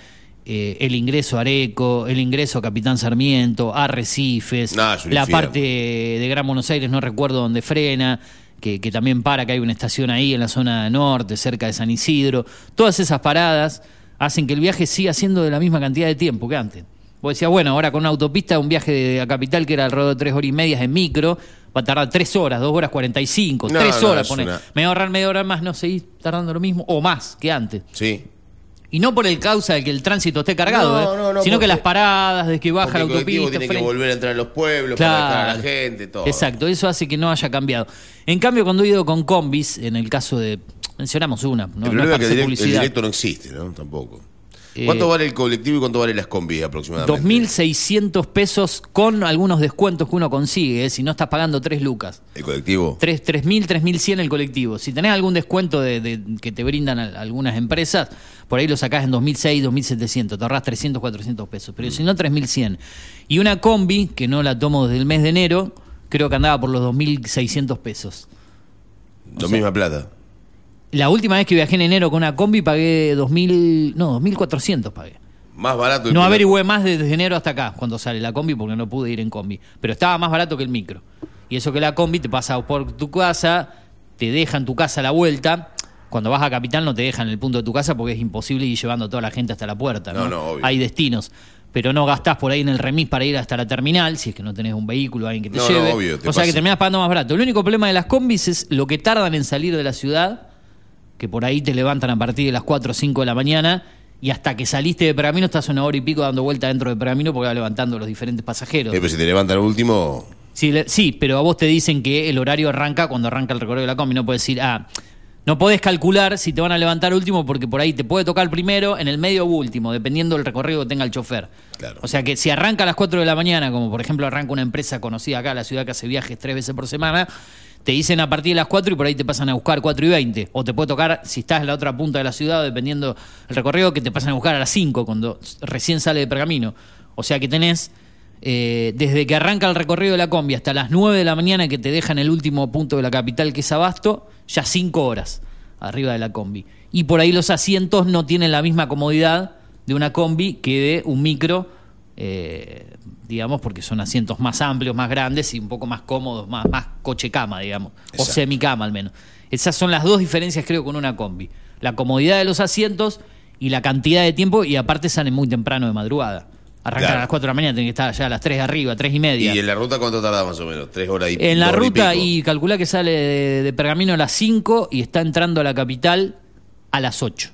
eh, el ingreso a Areco, el ingreso a Capitán Sarmiento, a Arrecifes, No, es un la parte de, de Gran Buenos Aires, no recuerdo dónde frena, que, que también para, que hay una estación ahí en la zona norte, cerca de San Isidro. Todas esas paradas hacen que el viaje siga siendo de la misma cantidad de tiempo que antes. Vos decías, bueno, ahora con una autopista, un viaje de, a Capital que era alrededor de tres horas y media en micro, va a tardar tres horas, dos horas cuarenta y cinco, tres horas, una- Me voy a ahorrar media hora más, no seguís tardando lo mismo, o más que antes. Sí. Y no por el causa de que el tránsito esté cargado, No, ¿eh? no, no, sino que las paradas, de que baja la autopista. tiene que volver a entrar a los pueblos para a la gente, todo. Exacto, eso hace que no haya cambiado. En cambio, cuando he ido con combis, en el caso de. Mencionamos una, no, el problema es que el, direct- directo no existe, ¿no? Tampoco. Eh, ¿Cuánto vale el colectivo y cuánto vale las combis aproximadamente? 2.600 pesos con algunos descuentos que uno consigue, ¿eh? si no estás pagando 3 lucas. ¿El colectivo? 3, 3.000, 3.100 el colectivo. Si tenés algún descuento de, de- que te brindan al- algunas empresas, por ahí lo sacás en 2.600, 2.700, te ahorrás 300, 400 pesos. Pero si no, 3.100. Y una combi, que no la tomo desde el mes de enero, creo que andaba por los 2.600 pesos. La misma plata. La última vez que viajé en enero con una combi pagué 2.000, no, 2.400 pagué. Más barato. el No averigüé más desde enero hasta acá, cuando sale la combi, porque no pude ir en combi. Pero estaba más barato que el micro. Y eso que la combi te pasa por tu casa, te deja en tu casa a la vuelta. Cuando vas a Capital no te dejan en el punto de tu casa porque es imposible ir llevando a toda la gente hasta la puerta. No, No, no, obvio. Hay destinos. Pero no gastás por ahí en el remis para ir hasta la terminal, si es que no tenés un vehículo, alguien que te No, no, lleve. obvio, te o sea que terminás pagando más barato. El único problema de las combis es lo que tardan en salir de la ciudad que por ahí te levantan a partir de las 4 o 5 de la mañana y hasta que saliste de Pergamino estás una hora y pico dando vuelta dentro de Pergamino porque va levantando los diferentes pasajeros. Eh, pero si te levantan al último, Sí, le- sí, pero a vos te dicen que el horario arranca cuando arranca el recorrido de la combi. No puedes decir, ah, no podés calcular si te van a levantar último porque por ahí te puede tocar primero, en el medio o último, dependiendo del recorrido que tenga el chofer. Claro. O sea que si arranca a las 4 de la mañana, como por ejemplo arranca una empresa conocida acá, la ciudad que hace viajes tres veces por semana, te dicen a partir de las 4 y por ahí te pasan a buscar 4 y 20. O te puede tocar, si estás en la otra punta de la ciudad, dependiendo el recorrido, que te pasan a buscar a las 5 cuando recién sale de pergamino. O sea que tenés eh, desde que arranca el recorrido de la combi hasta las 9 de la mañana que te dejan el último punto de la capital que es Abasto, ya 5 horas arriba de la combi. Y por ahí los asientos no tienen la misma comodidad de una combi que de un micro, eh, digamos, porque son asientos más amplios, más grandes y un poco más cómodos, más, más coche-cama, digamos, o semicama al menos. Esas son las dos diferencias creo con una combi. La comodidad de los asientos y la cantidad de tiempo y aparte salen muy temprano de madrugada. Arrancan Claro. a las 4 de la mañana, tienen que estar allá a las 3 de arriba, 3 y media. ¿y en la ruta cuánto tarda más o menos? ¿Tres horas y En la ruta y, calcula que sale de, de Pergamino a las 5 y está entrando a la capital a las 8.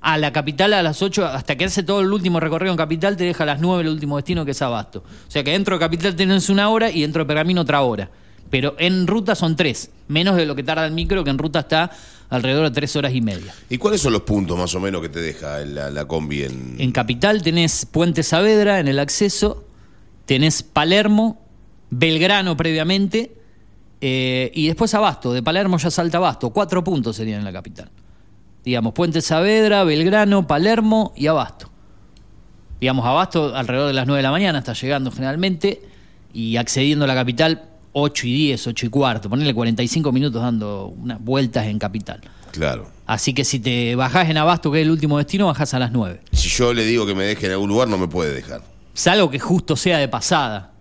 A la capital a las 8, hasta que hace todo el último recorrido en capital, te deja a las 9 el último destino que es Abasto. O sea que dentro de capital tenés una hora y dentro de Pergamino otra hora. Pero en ruta son tres, menos de lo que tarda el micro, que en ruta está alrededor de tres horas y media. ¿Y cuáles son los puntos más o menos que te deja la, la combi en, En Capital tenés Puente Saavedra en el acceso, tenés Palermo, Belgrano previamente, eh, y después Abasto. De Palermo ya salta Abasto. Cuatro puntos serían en la capital. Digamos, Puente Saavedra, Belgrano, Palermo y Abasto. Digamos, Abasto alrededor de las 9 de la mañana está llegando generalmente y accediendo a la capital 8 y 10, 8 y cuarto. Ponerle 45 minutos dando unas vueltas en capital. Claro. Así que si te bajás en Abasto, que es el último destino, bajás a las 9. Si yo le digo que me deje en algún lugar, no me puede dejar. Salvo que justo sea de pasada.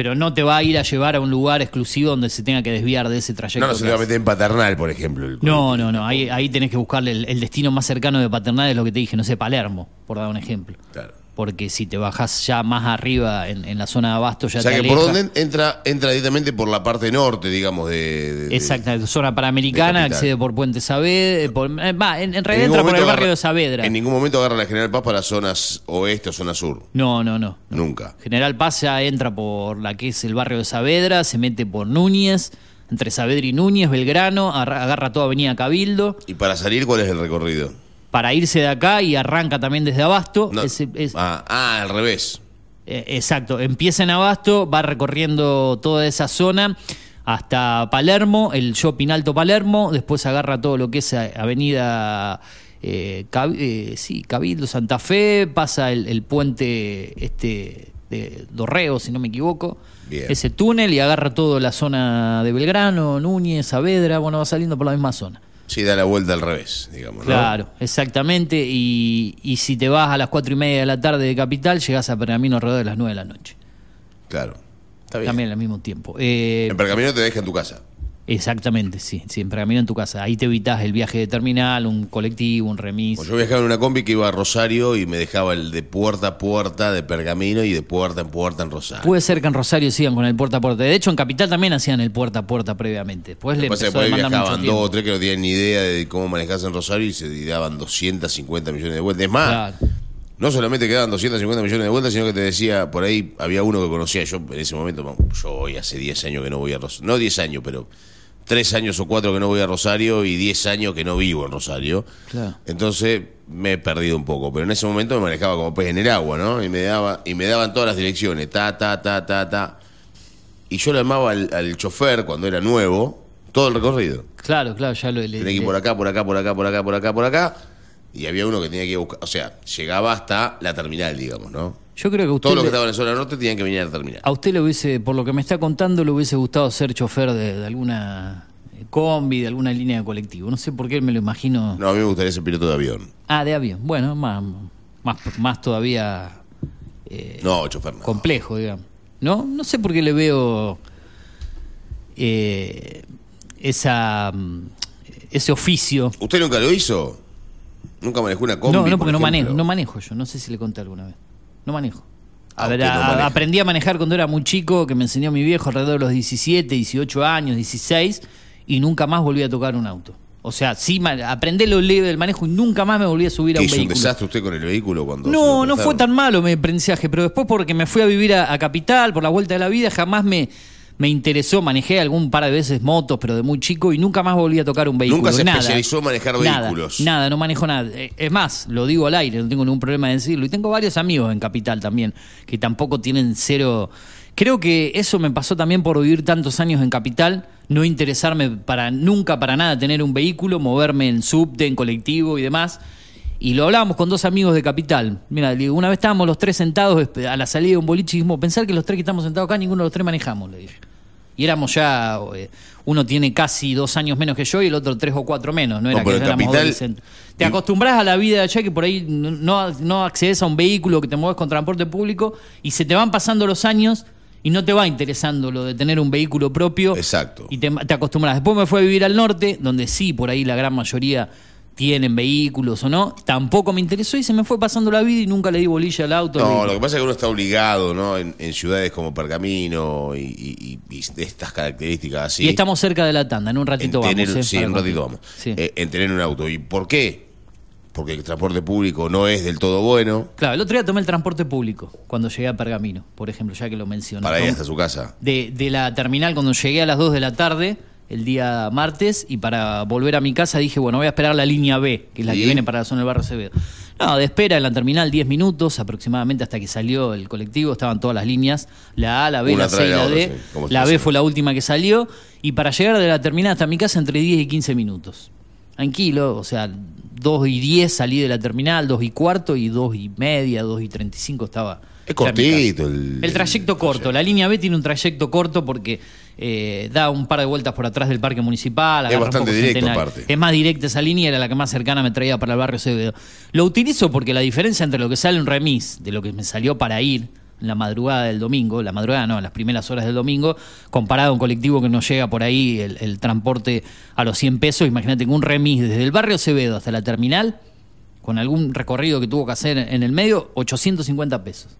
Pero no te va a ir a llevar a un lugar exclusivo donde se tenga que desviar de ese trayecto. No, no se va a meter en paternal, por ejemplo. el- no, no, no. Ahí, ahí tenés que buscarle el, el destino más cercano de Paternal, es lo que te dije, no sé, Palermo, por dar un ejemplo. Claro. Porque si te bajás ya más arriba en, en la zona de Abasto, ya O sea te que por dónde entra, entra directamente por la parte norte, digamos, de. de- de- Exacto, zona panamericana, de accede por Puente Saavedra. por- eh, va, en, realidad entra por el barrio agarra- de Saavedra. En ningún momento agarra la General Paz para zonas oeste o zona sur. No, no, no. Nunca. General Paz ya entra por la que es el barrio de Saavedra, se mete por Núñez, entre Saavedra y Núñez, Belgrano, agarra toda Avenida Cabildo, ¿Y para salir cuál es el recorrido? Para irse de acá y arranca también desde Abasto. No. Es- ah, ah, al revés. eh, exacto, empieza en Abasto, va recorriendo toda esa zona hasta Palermo, el shopping Alto Palermo, después agarra todo lo que es eh, Avenida eh, Cab- eh, sí, Cabildo, Santa Fe, pasa el, el puente este de Dorreo, si no me equivoco, Bien. ese túnel y agarra toda la zona de Belgrano, Núñez, Saavedra, bueno, va saliendo por la misma zona. Sí, da la vuelta al revés, digamos. ¿no? Claro, exactamente. Y, y si te vas a las cuatro y media de la tarde de Capital, llegás a Pergamino alrededor de las nueve de la noche. Claro. Está bien. También al mismo tiempo. Eh, En Pergamino te deja en tu casa. Exactamente, sí. Sí, en Pergamino en tu casa. Ahí te evitas el viaje de terminal, un colectivo, un remis. Pues yo viajaba en una combi que iba a Rosario y me dejaba el de puerta a puerta de Pergamino y de puerta en puerta en Rosario. Puede ser que en Rosario sigan con el puerta a puerta. De hecho, en Capital también hacían el puerta a puerta previamente. Después le empezó a mucho viajaban dos o tres que no tenían ni idea de cómo manejarse en Rosario y se daban 250 millones de vueltas. Es más, Claro. no solamente quedaban 250 millones de vueltas, sino que te decía, por ahí había uno que conocía, yo en ese momento, yo hoy hace 10 años que no voy a Rosario, no 10 años, pero 3 años o 4 que no voy a Rosario y 10 años que no vivo en Rosario. Claro. Entonces me he perdido un poco, pero en ese momento me manejaba como pez en el agua, ¿no? Y me daba y me daban todas las direcciones, ta ta ta ta ta. Y yo le llamaba al, al chofer cuando era nuevo todo el recorrido. Claro, claro, ya lo le, Tenía que ir por acá, por acá, por acá, por acá, por acá, por acá. Y había uno que tenía que buscar, o sea, llegaba hasta la terminal, digamos, ¿no? Yo creo que a usted, Todos los que estaban en zona norte tenían que venir a la terminal. a usted le hubiese, por lo que me está contando, le hubiese gustado ser chofer de, de alguna eh, combi, de alguna línea de colectivo. No sé por qué me lo imagino. No, a mí me gustaría ser piloto de avión. Ah, de avión. Bueno, más, más, más todavía eh, No, chofer no. complejo, digamos. ¿No? No sé por qué le veo eh, esa, mm, ese oficio. ¿Usted nunca lo hizo? ¿Nunca manejó una combi? no, no, por porque no manejo, no manejo yo. No sé si le conté alguna vez. No manejo. A Ah, ver, no aprendí a manejar cuando era muy chico, que me enseñó mi viejo alrededor de los 17, 18 años, 16, y nunca más volví a tocar un auto. O sea, sí, aprendí lo leve del manejo y nunca más me volví a subir a ¿Qué un hizo un vehículo. desastre usted con el vehículo cuando No, no fue tan malo mi aprendizaje, pero después porque me fui a vivir a, a Capital por la vuelta de la vida, jamás me, me interesó. Manejé algún par de veces motos, pero de muy chico y nunca más volví a tocar un vehículo. Nunca se nada. especializó en manejar Nada, vehículos. Nada, no manejo nada. Eh, Es más, lo digo al aire, no tengo ningún problema de decirlo. Y tengo varios amigos en Capital también, que tampoco tienen cero. Creo que eso me pasó también por vivir tantos años en Capital, no interesarme para nunca para nada tener un vehículo, moverme en subte, en colectivo y demás. Y lo hablábamos con dos amigos de Capital. Mira, le digo, una vez estábamos los tres sentados a la salida de un boliche y dijimos, pensar que los tres que estamos sentados acá, ninguno de los tres manejamos, le dije. Y éramos ya, eh, uno tiene casi dos años menos que yo y el otro tres o cuatro menos, no era No, que éramos Capital- adolescentes. Te acostumbras a la vida de allá que por ahí no, no, no accedes a un vehículo, que te mueves con transporte público y se te van pasando los años y no te va interesando lo de tener un vehículo propio. Exacto. Y te, te acostumbras. Después me fui a vivir al norte, donde sí, por ahí la gran mayoría tienen vehículos o no. Tampoco me interesó y se me fue pasando la vida y nunca le di bolilla al auto. No, lo que pasa es que uno está obligado, ¿no? En, en ciudades como Pergamino y, y- y- y de estas características así. Y estamos cerca de la tanda, en un en ratito tener, vamos. ¿eh? sí, en un ratito vamos. Sí. Eh, en tener un auto. ¿Y por qué? Porque el transporte público no es del todo bueno Claro, el otro día tomé el transporte público cuando llegué a Pergamino, por ejemplo, ya que lo mencioné. para ir hasta su casa. de, de la terminal cuando llegué a las 2 de la tarde, el día martes, y para volver a mi casa dije, bueno, voy a esperar la línea B, que es la ¿Sí? que viene para la zona del barrio Acevedo. No, de espera en la terminal 10 minutos aproximadamente hasta que salió el colectivo, estaban todas las líneas, la A, la B, Una la C y la otra, D. sí, La B fue la última que salió, y para llegar de la terminal hasta mi casa entre 10 y 15 minutos. Tranquilo, o sea, 2 y 10 salí de la terminal, 2 y cuarto, y 2 y media, 2 y 35 estaba. Es cortito el- El trayecto el corto. trayecto. La línea B tiene un trayecto corto porque eh, da un par de vueltas por atrás del parque municipal. un bastante directo, aparte. Es más directa esa línea, era la que más cercana me traía para el barrio Acevedo. Lo utilizo porque la diferencia entre lo que sale un remis de lo que me salió para ir en la madrugada del domingo, la madrugada no, en las primeras horas del domingo, comparado a un colectivo que nos llega por ahí el, el transporte a los 100 pesos, imagínate que un remis desde el barrio Acevedo hasta la terminal, con algún recorrido que tuvo que hacer en el medio, 850 pesos.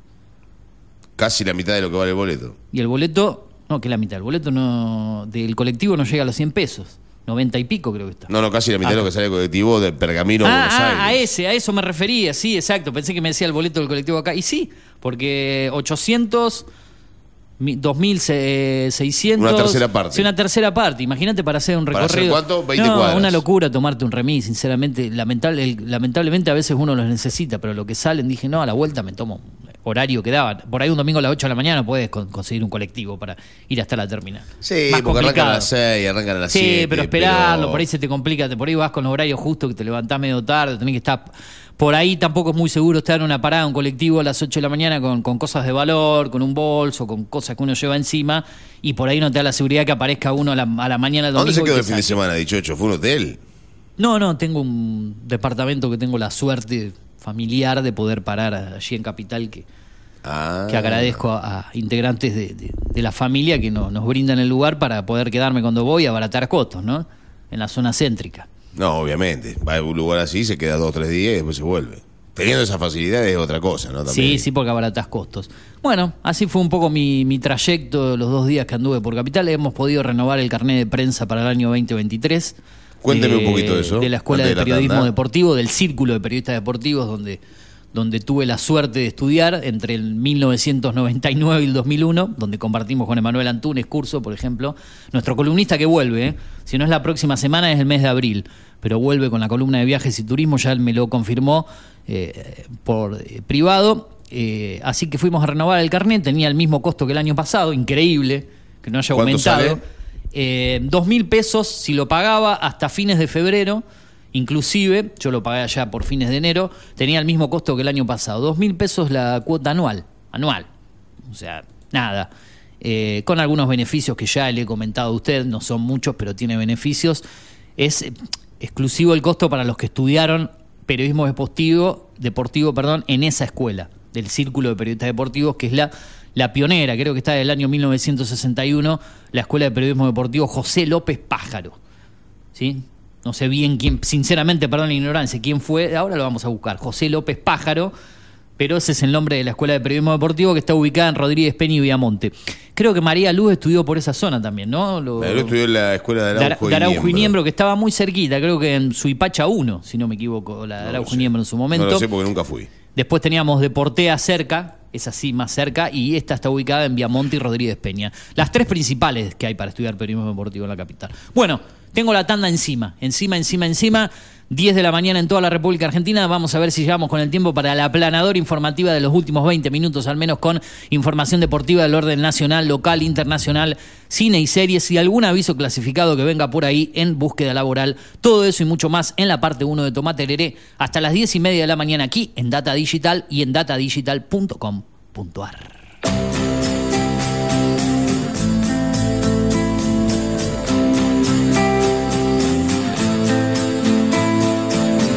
Casi la mitad de lo que vale el boleto. Y el boleto, no, que la mitad, el boleto no del colectivo no llega a los 100 pesos, 90 y pico creo que está. No, no, casi la mitad Ah. de lo que sale el colectivo de Pergamino a Ah, Buenos ah, a Aires. ese, a eso me refería, sí, exacto. Pensé que me decía el boleto del colectivo acá. Y sí, porque 800, mi- 2600. Una tercera parte. Sí, una tercera parte. Imagínate para hacer un ¿Para hacer recorrido. cuánto? 20 no, cuadras. una locura tomarte un remis, sinceramente. Lamentable, lamentablemente a veces uno los necesita, pero lo que salen, dije, no, a la vuelta me tomo horario que daban. Por ahí un domingo a las 8 de la mañana puedes con- conseguir un colectivo para ir hasta la terminal. Sí, Más porque arrancan a las 6, arrancan a las Sí, 7. pero esperarlo, por ahí se te complica, por ahí vas con los horarios justos que te levantás medio tarde, tenés que estar. Por ahí tampoco es muy seguro estar en una parada, un colectivo a las 8 de la mañana con, con cosas de valor, con un bolso, con cosas que uno lleva encima, y por ahí no te da la seguridad que aparezca uno a la, a la mañana del ¿Dónde domingo. se quedó el fin de semana, dicho hecho? ¿Fue un hotel? No, no, tengo un departamento que tengo la suerte familiar de poder parar allí en Capital que, Ah. que agradezco a, a integrantes de, de- de la familia que no- nos brindan el lugar para poder quedarme cuando voy a abaratar costos, ¿no? En la zona céntrica. No, obviamente. Va a un lugar así, se queda dos o tres días y después se vuelve. Teniendo esa facilidad es otra cosa, ¿no? También. Sí, sí, porque abaratas costos. Bueno, así fue un poco mi, mi trayecto los dos días que anduve por Capital. Hemos podido renovar el carnet de prensa para el año 2023. Cuénteme un poquito de eso, De la Escuela de de la Periodismo tanda. Deportivo, del Círculo de Periodistas Deportivos, donde, donde tuve la suerte de estudiar entre el 1999 y el 2001, donde compartimos con Emanuel Antunes curso, por ejemplo. Nuestro columnista que vuelve, ¿eh? si no es la próxima semana, es el mes de abril, pero vuelve con la columna de viajes y turismo, ya él me lo confirmó eh, por eh, privado. Eh, así que fuimos a renovar el carnet, tenía el mismo costo que el año pasado, increíble que no haya ¿Cuánto aumentado. sale? Eh, dos mil pesos si lo pagaba hasta fines de febrero, inclusive, yo lo pagué allá por fines de enero, tenía el mismo costo que el año pasado. Dos mil pesos la cuota anual, anual. O sea, nada. Eh, con algunos beneficios que ya le he comentado a usted, no son muchos, pero tiene beneficios. Es eh, exclusivo el costo para los que estudiaron periodismo deportivo, deportivo perdón, en esa escuela del Círculo de Periodistas Deportivos, que es la, la pionera, creo que está del año 1961, la Escuela de Periodismo Deportivo José López Pájaro. ¿Sí? No sé bien quién, sinceramente, perdón la ignorancia, quién fue, ahora lo vamos a buscar. José López Pájaro, pero ese es el nombre de la Escuela de Periodismo Deportivo que está ubicada en Rodríguez Peña y Viamonte. Creo que María Luz estudió por esa zona también, ¿no? Lo- Yo estudié en la escuela de Araujo, Ara- de Araujo y Niembro. Niembro, que estaba muy cerquita, creo que en Suipacha 1, si no me equivoco, la de Araujo y Niembro en su momento. No lo sé porque nunca fui. Después teníamos Deportea cerca, es así más cerca, y esta está ubicada en Viamonte y Rodríguez Peña. Las tres principales que hay para estudiar periodismo deportivo en la capital. Bueno, tengo la tanda encima, encima, encima, encima. 10 de la mañana en toda la República Argentina. Vamos a ver si llegamos con el tiempo para la aplanadora informativa de los últimos 20 minutos, al menos con información deportiva del orden nacional, local, internacional, cine y series y algún aviso clasificado que venga por ahí en búsqueda laboral. Todo eso y mucho más en la parte 1 de Tomate Hereré hasta las 10 y media de la mañana aquí en Data Digital y en datadigital.com.ar.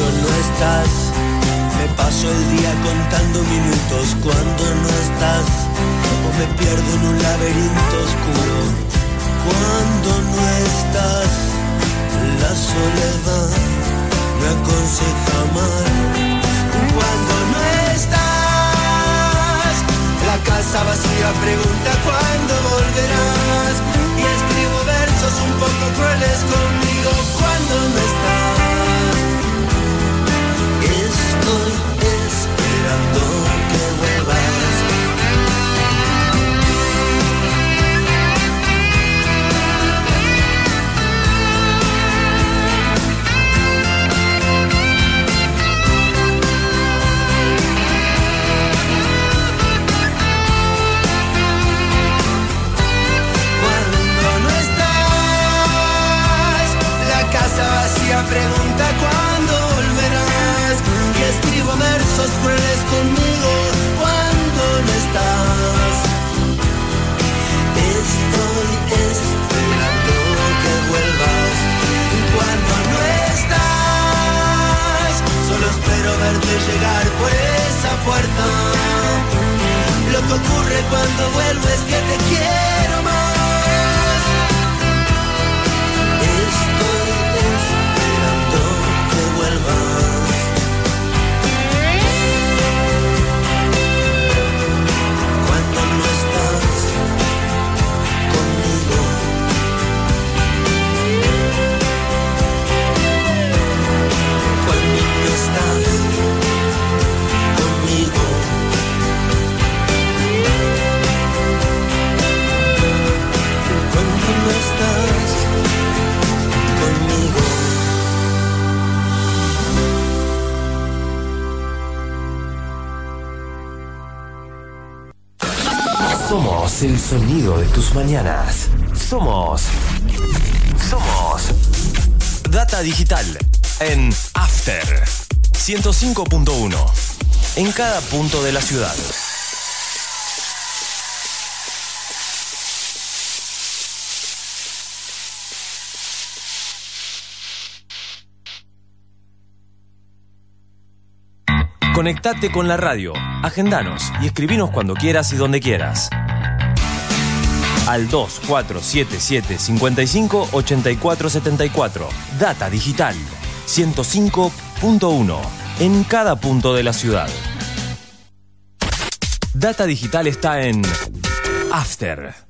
Cuando no estás, me paso el día contando minutos. Cuando no estás, o me pierdo en un laberinto oscuro. Cuando no estás, la soledad me aconseja mal. Cuando no estás, la casa vacía pregunta cuándo volverás. Y escribo versos un poco crueles conmigo cuando no estás. Esperando que vuelvas. Cuando no estás, la casa vacía pregunta cuándo escribo versos crueles conmigo cuando no estás. Estoy esperando que vuelvas. Cuando no estás, solo espero verte llegar por esa puerta. Lo que ocurre cuando vuelvo es que te quiero más. El sonido de tus mañanas. Somos. Somos. Data Digital. En After 105.1. En cada punto de la ciudad. Conectate con la radio, agendanos y escribinos cuando quieras y donde quieras. Al 2477 55 84 74. Data Digital 105.1. En cada punto de la ciudad. Data Digital está en After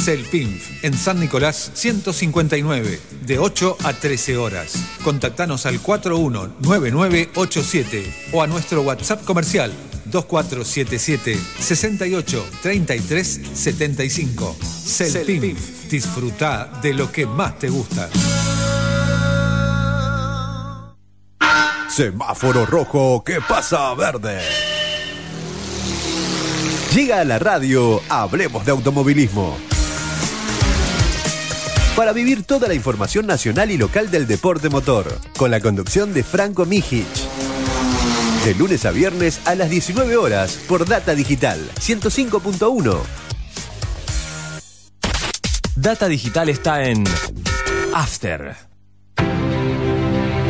Celpinf, en San Nicolás 159, de 8 a 13 horas. Contactanos al 419987 o a nuestro WhatsApp comercial 2477 68 33 75. Celpinf, disfruta de lo que más te gusta. Semáforo rojo, ¿qué pasa verde? Llega a la radio, hablemos de automovilismo para vivir toda la información nacional y local del deporte motor, con la conducción de Franco Mijic. De lunes a viernes a las 19 horas por Data Digital 105.1. Data Digital está en After.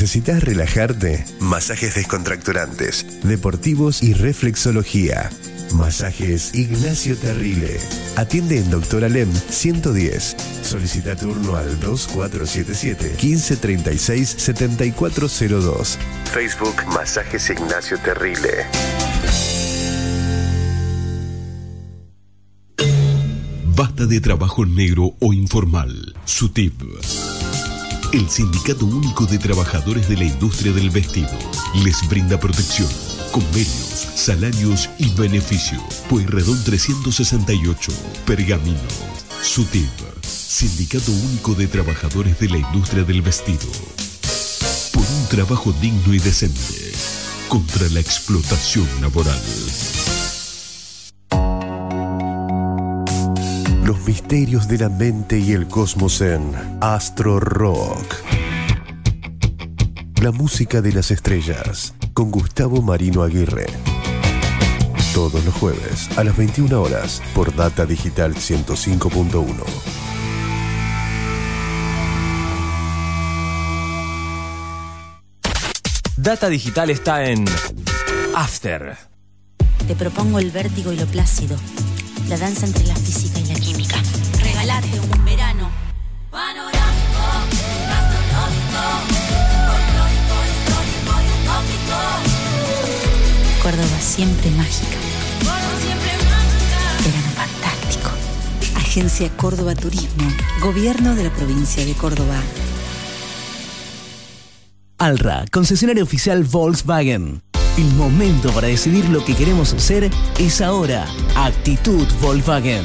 ¿Necesitas relajarte? Masajes descontracturantes, deportivos y reflexología. Masajes Ignacio Terrile. Atiende en Doctor Alem 110. Solicita turno al 2477 1536 7402. Facebook Masajes Ignacio Terrile. Basta de trabajo negro o informal. SUTIP. El Sindicato Único de Trabajadores de la Industria del Vestido les brinda protección, convenios, salarios y beneficio. Pueyrredón 368, Pergamino. SUTIP, Sindicato Único de Trabajadores de la Industria del Vestido. Por un trabajo digno y decente. Contra la explotación laboral. Los misterios de la mente y el cosmos en Astro Rock. La música de las estrellas con Gustavo Marino Aguirre. Todos los jueves a las 21 horas por Data Digital 105.1. Data Digital está en After. Te propongo el vértigo y lo plácido, la danza entre la física química. Regalarte un verano panorámico, gastronómico, histórico y utópico. Córdoba siempre mágica. Verano fantástico. Agencia Córdoba Turismo. Gobierno de la provincia de Córdoba. Alra, concesionario oficial Volkswagen. El momento para decidir lo que queremos hacer es ahora. Actitud Volkswagen.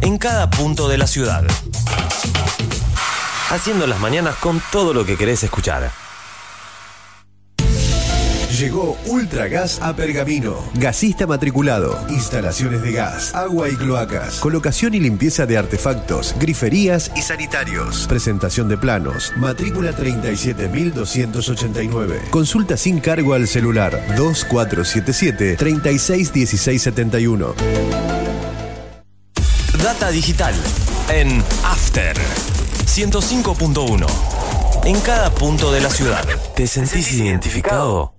en cada punto de la ciudad. Haciendo las mañanas con todo lo que querés escuchar. Llegó Ultragas a Pergamino. Gasista matriculado. Instalaciones de gas, agua y cloacas. Colocación y limpieza de artefactos, griferías y sanitarios. Presentación de planos. Matrícula 37289. Consulta sin cargo al celular 2477 361671. Data digital en After 105.1 en cada punto de la ciudad. ¿Te sentís identificado?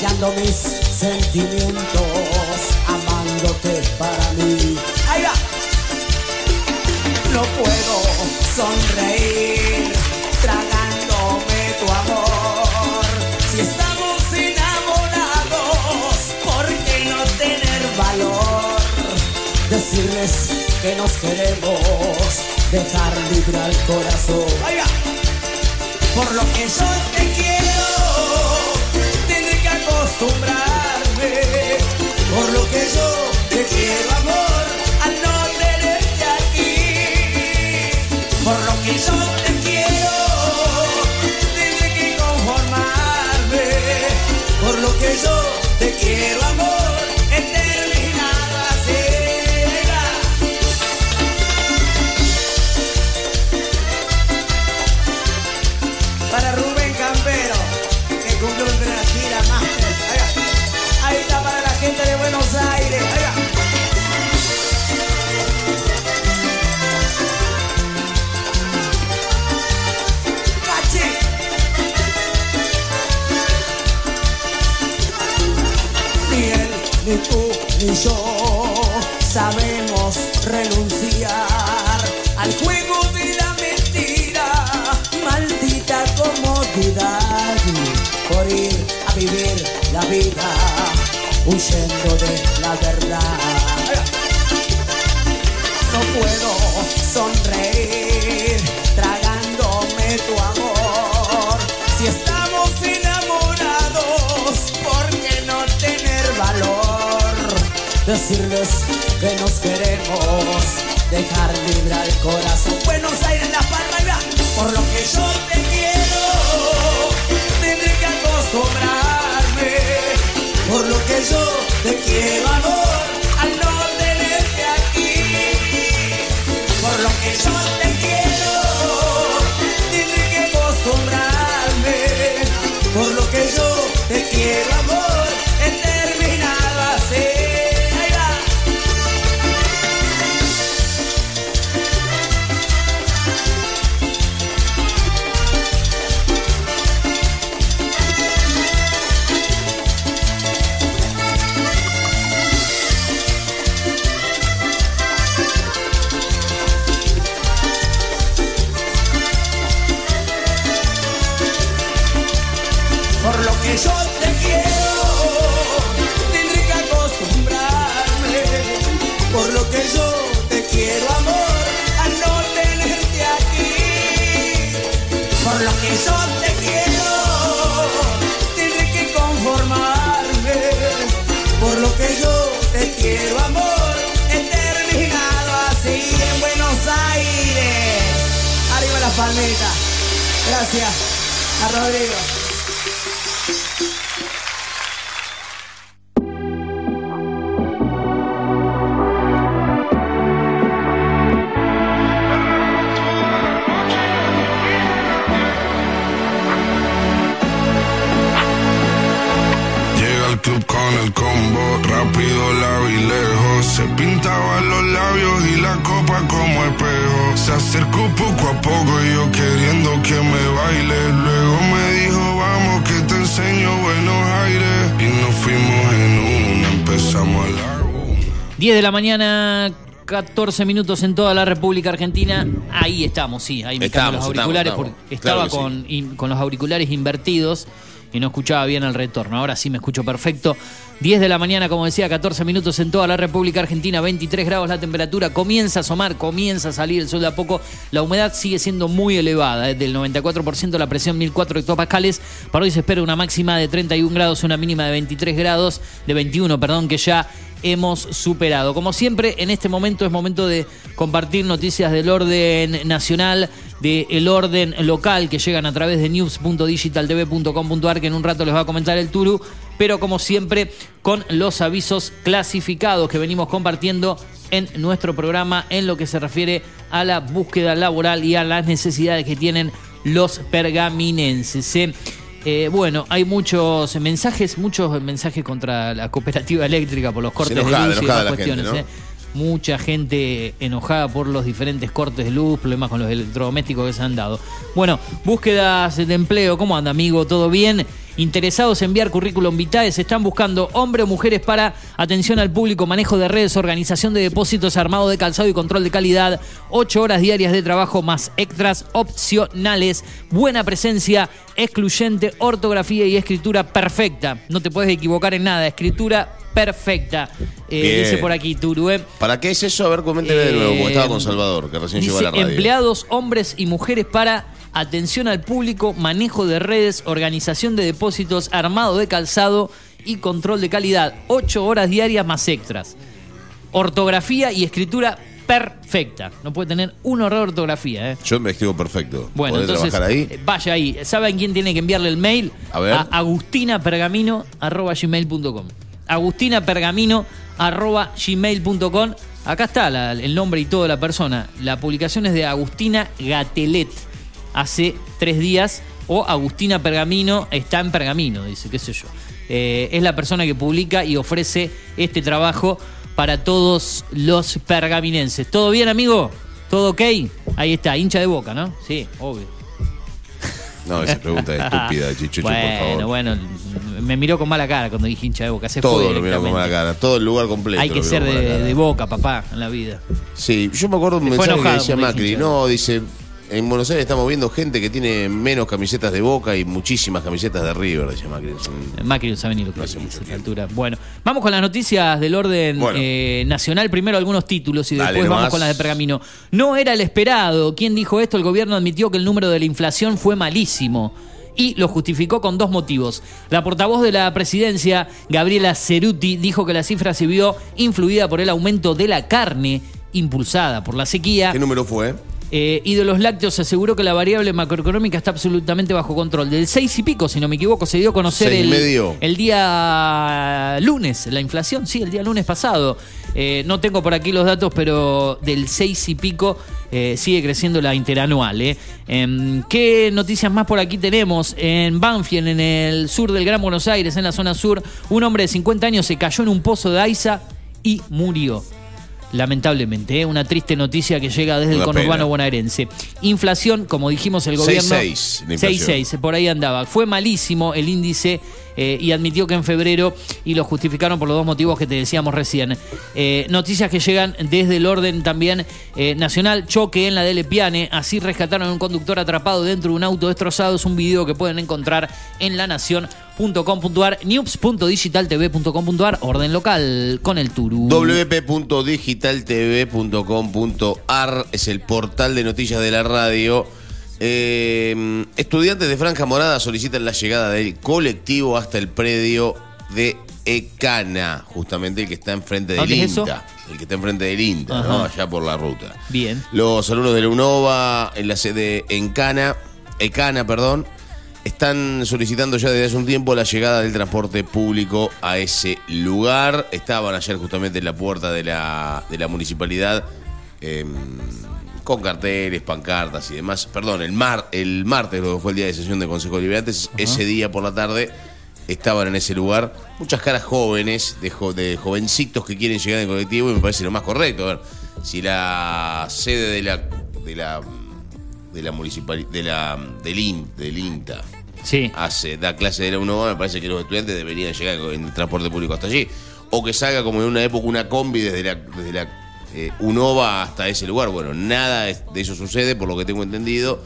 Callando mis sentimientos, amándote para mí. Ahí va. No puedo sonreír, tragándome tu amor. Si estamos enamorados, ¿por qué no tener valor? Decirles que nos queremos, dejar libre al corazón. Ahí va. Por lo que yo te quiero, acostumbrarme. Por lo que yo te quiero, amor, al no tenerte aquí. Por lo que yo te vida huyendo de la verdad. No puedo sonreír tragándome tu amor. Si estamos enamorados, ¿por qué no tener valor? Decirles que nos queremos, dejar libre al corazón. Buenos Aires, La Palma. Por lo que yo te quiero, yo te quiero, amor, al no tenerte aquí. Por lo que yo te Gracias a Rodrigo. 10 de la mañana, 14 minutos en toda la República Argentina. Ahí estamos, sí, ahí me Estamos, los auriculares estamos, porque estamos. estaba Claro con, in- con los auriculares invertidos y no escuchaba bien el retorno. Ahora sí me escucho perfecto. 10 de la mañana, como decía, 14 minutos en toda la República Argentina, 23 grados la temperatura, comienza a asomar, comienza a salir el sol de a poco. La humedad sigue siendo muy elevada, es del 94%, la presión 1004 hectopascales. Para hoy se espera una máxima de 31 grados, una mínima de 23 grados, de 21, perdón, que ya hemos superado. Como siempre, en este momento es momento de compartir noticias del orden nacional, del orden local que llegan a través de news.digitaltv.com.ar, que en un rato les va a comentar el Turu, pero como siempre, con los avisos clasificados que venimos compartiendo en nuestro programa en lo que se refiere a la búsqueda laboral y a las necesidades que tienen los pergaminenses. ¿eh? Eh, bueno, hay muchos mensajes, muchos mensajes contra la cooperativa eléctrica por los cortes enojada, de luz y enojada demás la gente, cuestiones. ¿no? ¿eh? Mucha gente enojada por los diferentes cortes de luz, problemas con los electrodomésticos que se han dado. Bueno, búsquedas de empleo, ¿cómo anda, amigo? ¿Todo bien? Interesados en enviar currículum vitae, se están buscando hombres o mujeres para atención al público, manejo de redes, organización de depósitos, armado de calzado y control de calidad, ocho horas diarias de trabajo más extras opcionales, buena presencia, excluyente, ortografía y escritura perfecta. No te puedes equivocar en nada, escritura perfecta. Eh, dice por aquí Turu, ¿eh? ¿Para qué es eso? A ver, coménteme de nuevo, porque Eh, estaba con Salvador, que recién llegó a Dice la radio. empleados, hombres y mujeres para atención al público, manejo de redes, organización de depósitos, armado de calzado y control de calidad. Ocho horas diarias más extras. Ortografía y escritura perfecta. No puede tener un error de ortografía, ¿eh? Yo me escribo perfecto. Bueno, ¿Podés entonces, trabajar ahí? eh, vaya ahí. ¿Saben quién tiene que enviarle el mail? A ver. agustinapergamino.gmail.com agustinapergamino.gmail.com Acá está la- el nombre y todo de la persona. La publicación es de Agustina Gatelet. Hace tres días. O Agustina Pergamino está en Pergamino, dice, qué sé yo. Eh, es la persona que publica y ofrece este trabajo para todos los pergaminenses. ¿Todo bien, amigo? ¿Todo ok? Ahí está, hincha de boca, ¿no? Sí, obvio. No, esa pregunta es estúpida, Chichucho, bueno, por favor. bueno, me miró con mala cara cuando dije hincha de boca. Se Todo fue lo mira con mala cara, todo el lugar completo. Hay que ser de, boca, papá, en la vida. Sí, yo me acuerdo un mensaje que decía Macri. No, dice, en Buenos Aires estamos viendo gente que tiene menos camisetas de Boca y muchísimas camisetas de River, decía Macri. Un- Macri sabe ni lo que dice a esta altura. Bueno, vamos con las noticias del orden Bueno. eh, nacional. Primero algunos títulos y Dale después vamos con las de Pergamino. No era el esperado. ¿Quién dijo esto? El gobierno admitió que el número de la inflación fue malísimo. Y lo justificó con dos motivos. La portavoz de la presidencia, Gabriela Ceruti, dijo que la cifra se vio influida por el aumento de la carne impulsada por la sequía. ¿Qué número fue? Eh, y de los lácteos aseguró que la variable macroeconómica está absolutamente bajo control. Del 6 y pico, si no me equivoco, se dio a conocer el, medio. el día lunes, la inflación, sí, el día lunes pasado. Eh, no tengo por aquí los datos, pero del 6 y pico eh, sigue creciendo la interanual. eh. Em, ¿Qué noticias más por aquí tenemos? En Banfield, en el sur del Gran Buenos Aires, en la zona sur, un hombre de 50 años se cayó en un pozo de Aiza y murió. Lamentablemente, ¿eh? una triste noticia que llega desde el conurbano pena. bonaerense. Inflación, como dijimos, el gobierno. 6,6 la inflación. 6,6, por ahí andaba. Fue malísimo el índice eh, y admitió que en febrero, y lo justificaron por los dos motivos que te decíamos recién. Eh, noticias que llegan desde el orden también nacional. Choque en la Dele Piane. Así rescataron a un conductor atrapado dentro de un auto destrozado. Es un video que pueden encontrar en lanación.com.ar, news.digitaltv.com.ar, orden local con el Turu. wp.digitaltv.com.ar es el portal de noticias de la radio. Eh, estudiantes de Franja Morada solicitan la llegada del colectivo hasta el predio de Ecana, justamente el que está enfrente del ¿Dónde es eso? INTA. El que está enfrente del INTA, ¿no? Allá por la ruta. Bien. Los alumnos de la UNOVA en la sede en Cana, Ecana, perdón, están solicitando ya desde hace un tiempo la llegada del transporte público a ese lugar. Estaban ayer justamente en la puerta de la, de la municipalidad em, con carteles, pancartas y demás. Perdón, el, mar, el martes, lo que fue el día de sesión del Consejo Deliberante, ese día por la tarde estaban en ese lugar muchas caras jóvenes, de, jo- de jovencitos que quieren llegar en colectivo y me parece lo más correcto. A ver, si la sede de la de la de la municipalidad de la del, IN- del INTA Sí. hace da clase de la UNOVA, me parece que los estudiantes deberían llegar en el transporte público hasta allí o que salga como en una época una combi desde la desde la eh, UNOVA hasta ese lugar. Bueno, nada de eso sucede por lo que tengo entendido.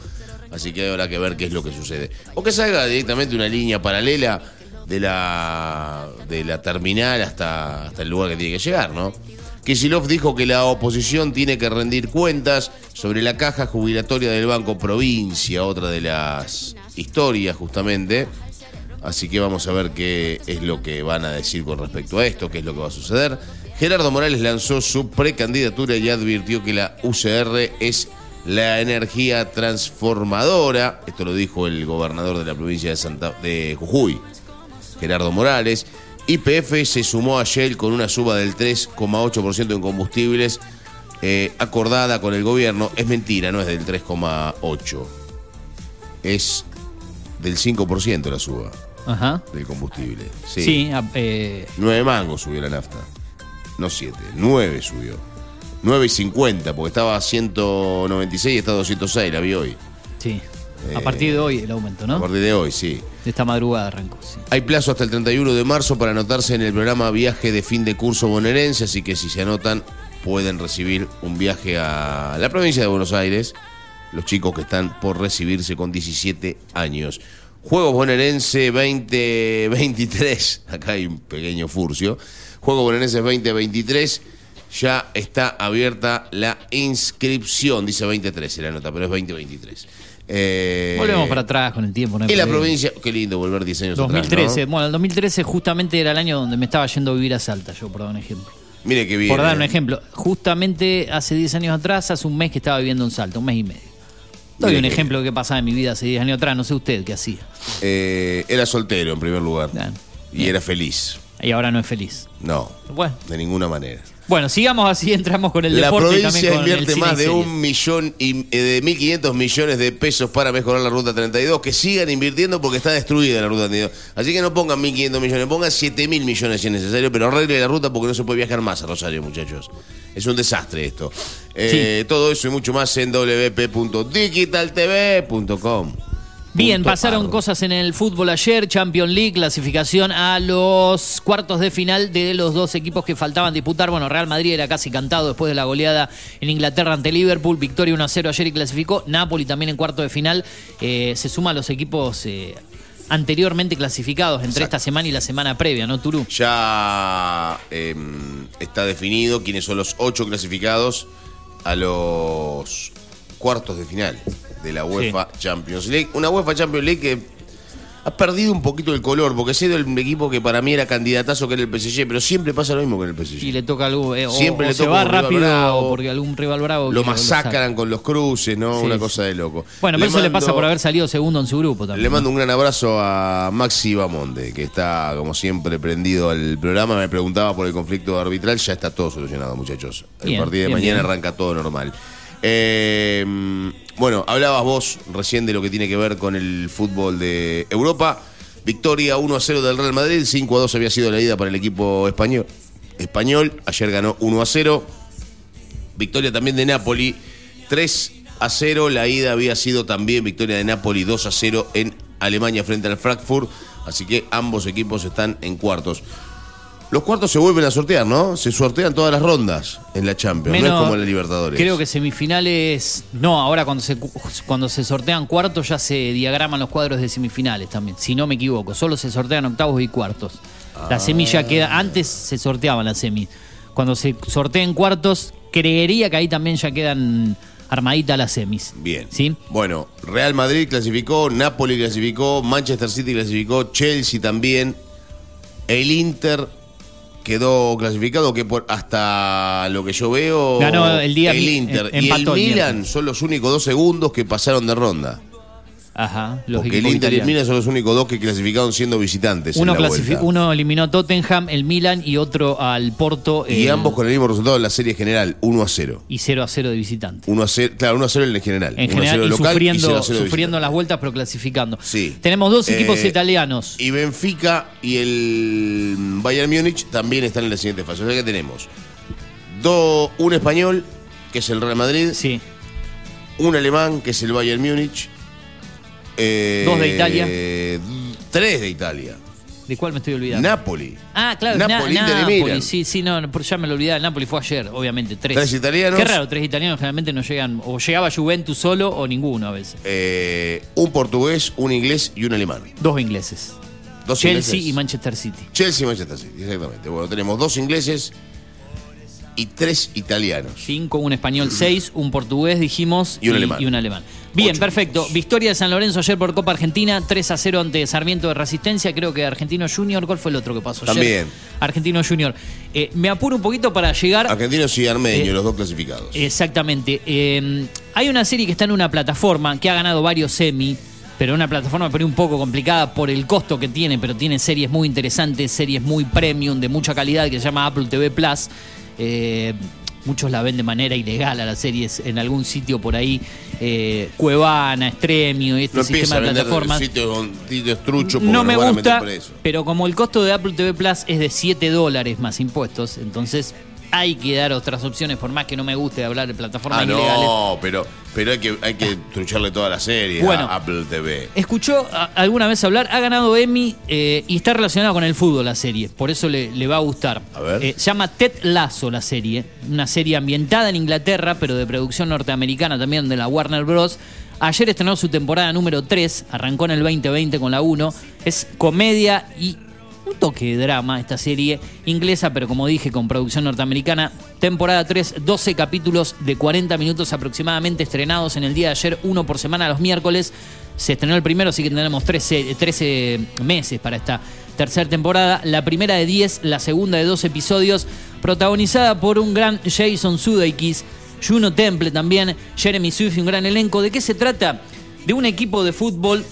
Así que habrá que ver qué es lo que sucede. O que salga directamente una línea paralela de la, de la terminal hasta, hasta el lugar que tiene que llegar, ¿no? Kicillof dijo que la oposición tiene que rendir cuentas sobre la caja jubilatoria del Banco Provincia, otra de las historias justamente. Así que vamos a ver qué es lo que van a decir con respecto a esto, qué es lo que va a suceder. Gerardo Morales lanzó su precandidatura y advirtió que la UCR es la energía transformadora. Esto lo dijo el gobernador de la provincia de, Santa, de Jujuy, Gerardo Morales. YPF se sumó a Shell con una suba del 3,8% en combustibles eh, acordada con el gobierno. Es mentira, no es del 3,8%. Es del 5% la suba Ajá. del combustible. Sí. Sí, eh, 9 mangos subió la nafta. No 7, 9 subió. 9 y 50, porque estaba a 196 y está a 206, la vi hoy. sí. Eh, A partir de hoy el aumento, A ¿no? partir de hoy, sí. De esta madrugada arrancó, sí. Hay plazo hasta el 31 de marzo para anotarse en el programa Viaje de Fin de Curso Bonaerense, así que si se anotan pueden recibir un viaje a la provincia de Buenos Aires, los chicos que están por recibirse con 17 años. Juegos Bonaerense 2023, acá hay un pequeño furcio. Juegos Bonaerense 2023, ya está abierta la inscripción, dice 2013 la nota, pero es 2023. Eh, Volvemos para atrás con el tiempo. ¿no? y la provincia, qué lindo volver 10 años 2013. atrás. ¿no? Bueno, el 2013 justamente era el año donde me estaba yendo a vivir a Salta, yo por dar un ejemplo. Mire qué bien. por dar un ejemplo, justamente hace 10 años atrás, hace un mes que estaba viviendo en Salta, un mes y medio. Doy Mire un que- ejemplo de qué pasaba en mi vida hace 10 años atrás, no sé usted qué hacía. Eh, era soltero en primer lugar. Y era feliz. Y ahora no es feliz. No, Bueno, de ninguna manera. Bueno sigamos así, entramos con el La deporte y provincia también con invierte más de un millón y eh, de 1.500 millones de pesos para mejorar la ruta 32. Que sigan invirtiendo porque está destruida la ruta 32. Así que no pongan 1.500 millones, pongan 7.000 millones si es necesario, pero arregle la ruta porque no se puede viajar más a Rosario, muchachos. Es un desastre esto. Eh, Todo eso y mucho más en wp.digitaltv.com. Bien, pasaron ar. cosas en el fútbol ayer, Champions League, clasificación a los cuartos de final de los dos equipos que faltaban disputar. Bueno, Real Madrid era casi cantado después de la goleada en Inglaterra ante Liverpool, victoria 1 a 0 ayer y clasificó. Napoli también en cuarto de final. Eh, se suma a los equipos eh, anteriormente clasificados entre esta semana y la semana previa, ¿no, Turú? Ya eh, está definido quiénes son los ocho clasificados a los cuartos de final de la UEFA Champions League. Una UEFA Champions League que ha perdido un poquito el color, porque ha sido el equipo que para mí era candidatazo que era el PSG, pero siempre pasa lo mismo que en el PSG. Y le toca algo, eh, o- Siempre o, le se toca va rápido bravo. porque algún rival bravo Lo masacran con los cruces, ¿no? Sí, Una cosa de loco. Bueno, pero eso le pasa por haber salido segundo en su grupo también. Le mando un gran abrazo a Maxi Bamonde, que está, como siempre, prendido al programa. Me preguntaba por el conflicto arbitral. Ya está todo solucionado, muchachos. El Bien, partido de bien, mañana bien. arranca todo normal. Eh, bueno, hablabas vos recién de lo que tiene que ver con el fútbol de Europa. Victoria 1 a 0 del Real Madrid. 5 a 2 había sido la ida para el equipo español. Español. Ayer ganó 1 a 0. Victoria también de Napoli, 3 a 0. La ida había sido también victoria de Napoli, 2 a 0 en Alemania frente al Frankfurt. Así que ambos equipos están en cuartos. Los cuartos se vuelven a sortear, ¿no? Se sortean todas las rondas en la Champions, no Menos- es como en la Libertadores. Creo que semifinales. No, ahora cuando se, cuando se sortean cuartos ya se diagraman los cuadros de semifinales también. Si no me equivoco, solo se sortean octavos y cuartos. La semilla queda. Antes se sorteaban las semis. Cuando se sortean cuartos, creería que ahí también ya quedan armaditas las semis. Bien. ¿Sí? Bueno, Real Madrid clasificó, Napoli clasificó, Manchester City clasificó, Chelsea también. El Inter quedó clasificado que por hasta lo que yo veo Ganó el día mi- Inter y el el Milan son los únicos dos segundos que pasaron de ronda. Ajá, los Porque el equipos Inter y el italianos. Milan son los únicos dos que clasificaron siendo visitantes. en Uno, la vuelta. uno eliminó a Tottenham, el Milan y otro al Porto. Y el- ambos con el mismo resultado en la serie general, 1 a 0. y 0 a 0 de visitante. 1 a 0, claro, 1 a 0 en el general. En 1 a 0 general, y local sufriendo, 0 a 0 de sufriendo las vueltas, pero clasificando. Sí. Tenemos dos equipos Eh, italianos. Y Benfica y el Bayern Múnich también están en la siguiente fase. O sea que tenemos do- un español, que es el Real Madrid. Sí. Un alemán, que es el Bayern Múnich. Eh, Dos de Italia. Tres de Italia. ¿De cuál me estoy olvidando? Napoli. Ah, claro, Napoli, Na- Napoli, Milan. sí, sí, no, ya me lo olvidaba. El Napoli fue ayer, obviamente, tres. Tres italianos. Qué raro, tres italianos generalmente no llegan, o llegaba Juventus solo o ninguno a veces. Eh, un portugués, un inglés y un alemán. Dos ingleses. Dos Chelsea ingleses. y Manchester City. Chelsea y Manchester City, exactamente. Bueno, tenemos dos ingleses y tres italianos. Cinco, un español, seis, un portugués, dijimos, Y un alemán. y un alemán. Bien, perfecto. Victoria de San Lorenzo ayer por Copa Argentina, 3 a 0 ante Sarmiento de Resistencia. Creo que Argentino Junior, ¿cuál fue el otro que pasó ayer? También. Argentino Junior. Eh, me apuro un poquito para llegar. Argentinos y armenios, Eh, los dos clasificados. Exactamente. Eh, hay una serie que está en una plataforma que ha ganado varios semi, pero una plataforma pero un poco complicada por el costo que tiene, pero tiene series muy interesantes, series muy premium, de mucha calidad, que se llama Apple TV Plus. Eh, muchos la ven de manera ilegal a las series en algún sitio por ahí, eh, Cuevana, Extremio este no sistema de plataformas. No me gusta, pero como el costo de Apple TV Plus es de 7 dólares más impuestos, entonces hay que dar otras opciones, por más que no me guste hablar de plataformas Ah, ilegales. no, pero, pero hay que, hay que trucharle toda la serie Bueno. a Apple TV. Escuchó a- alguna vez hablar, ha ganado Emmy eh, y está relacionado con el fútbol la serie, por eso le, le va a gustar. A ver. Eh, se llama Ted Lasso la serie, una serie ambientada en Inglaterra, pero de producción norteamericana también de la Warner Bros. Ayer estrenó su temporada número 3, arrancó en el 2020 con la 1. Es comedia y toque de drama esta serie inglesa, pero como dije, con producción norteamericana. Temporada 3, 12 capítulos de 40 minutos aproximadamente estrenados en el día de ayer, uno por semana los miércoles. Se estrenó el primero, así que tenemos 13, 13 meses para esta tercera temporada. La primera de 10, la segunda de 12 episodios, protagonizada por un gran Jason Sudeikis, Juno Temple también, Jeremy Swift y un gran elenco. ¿De qué se trata? De un equipo de fútbol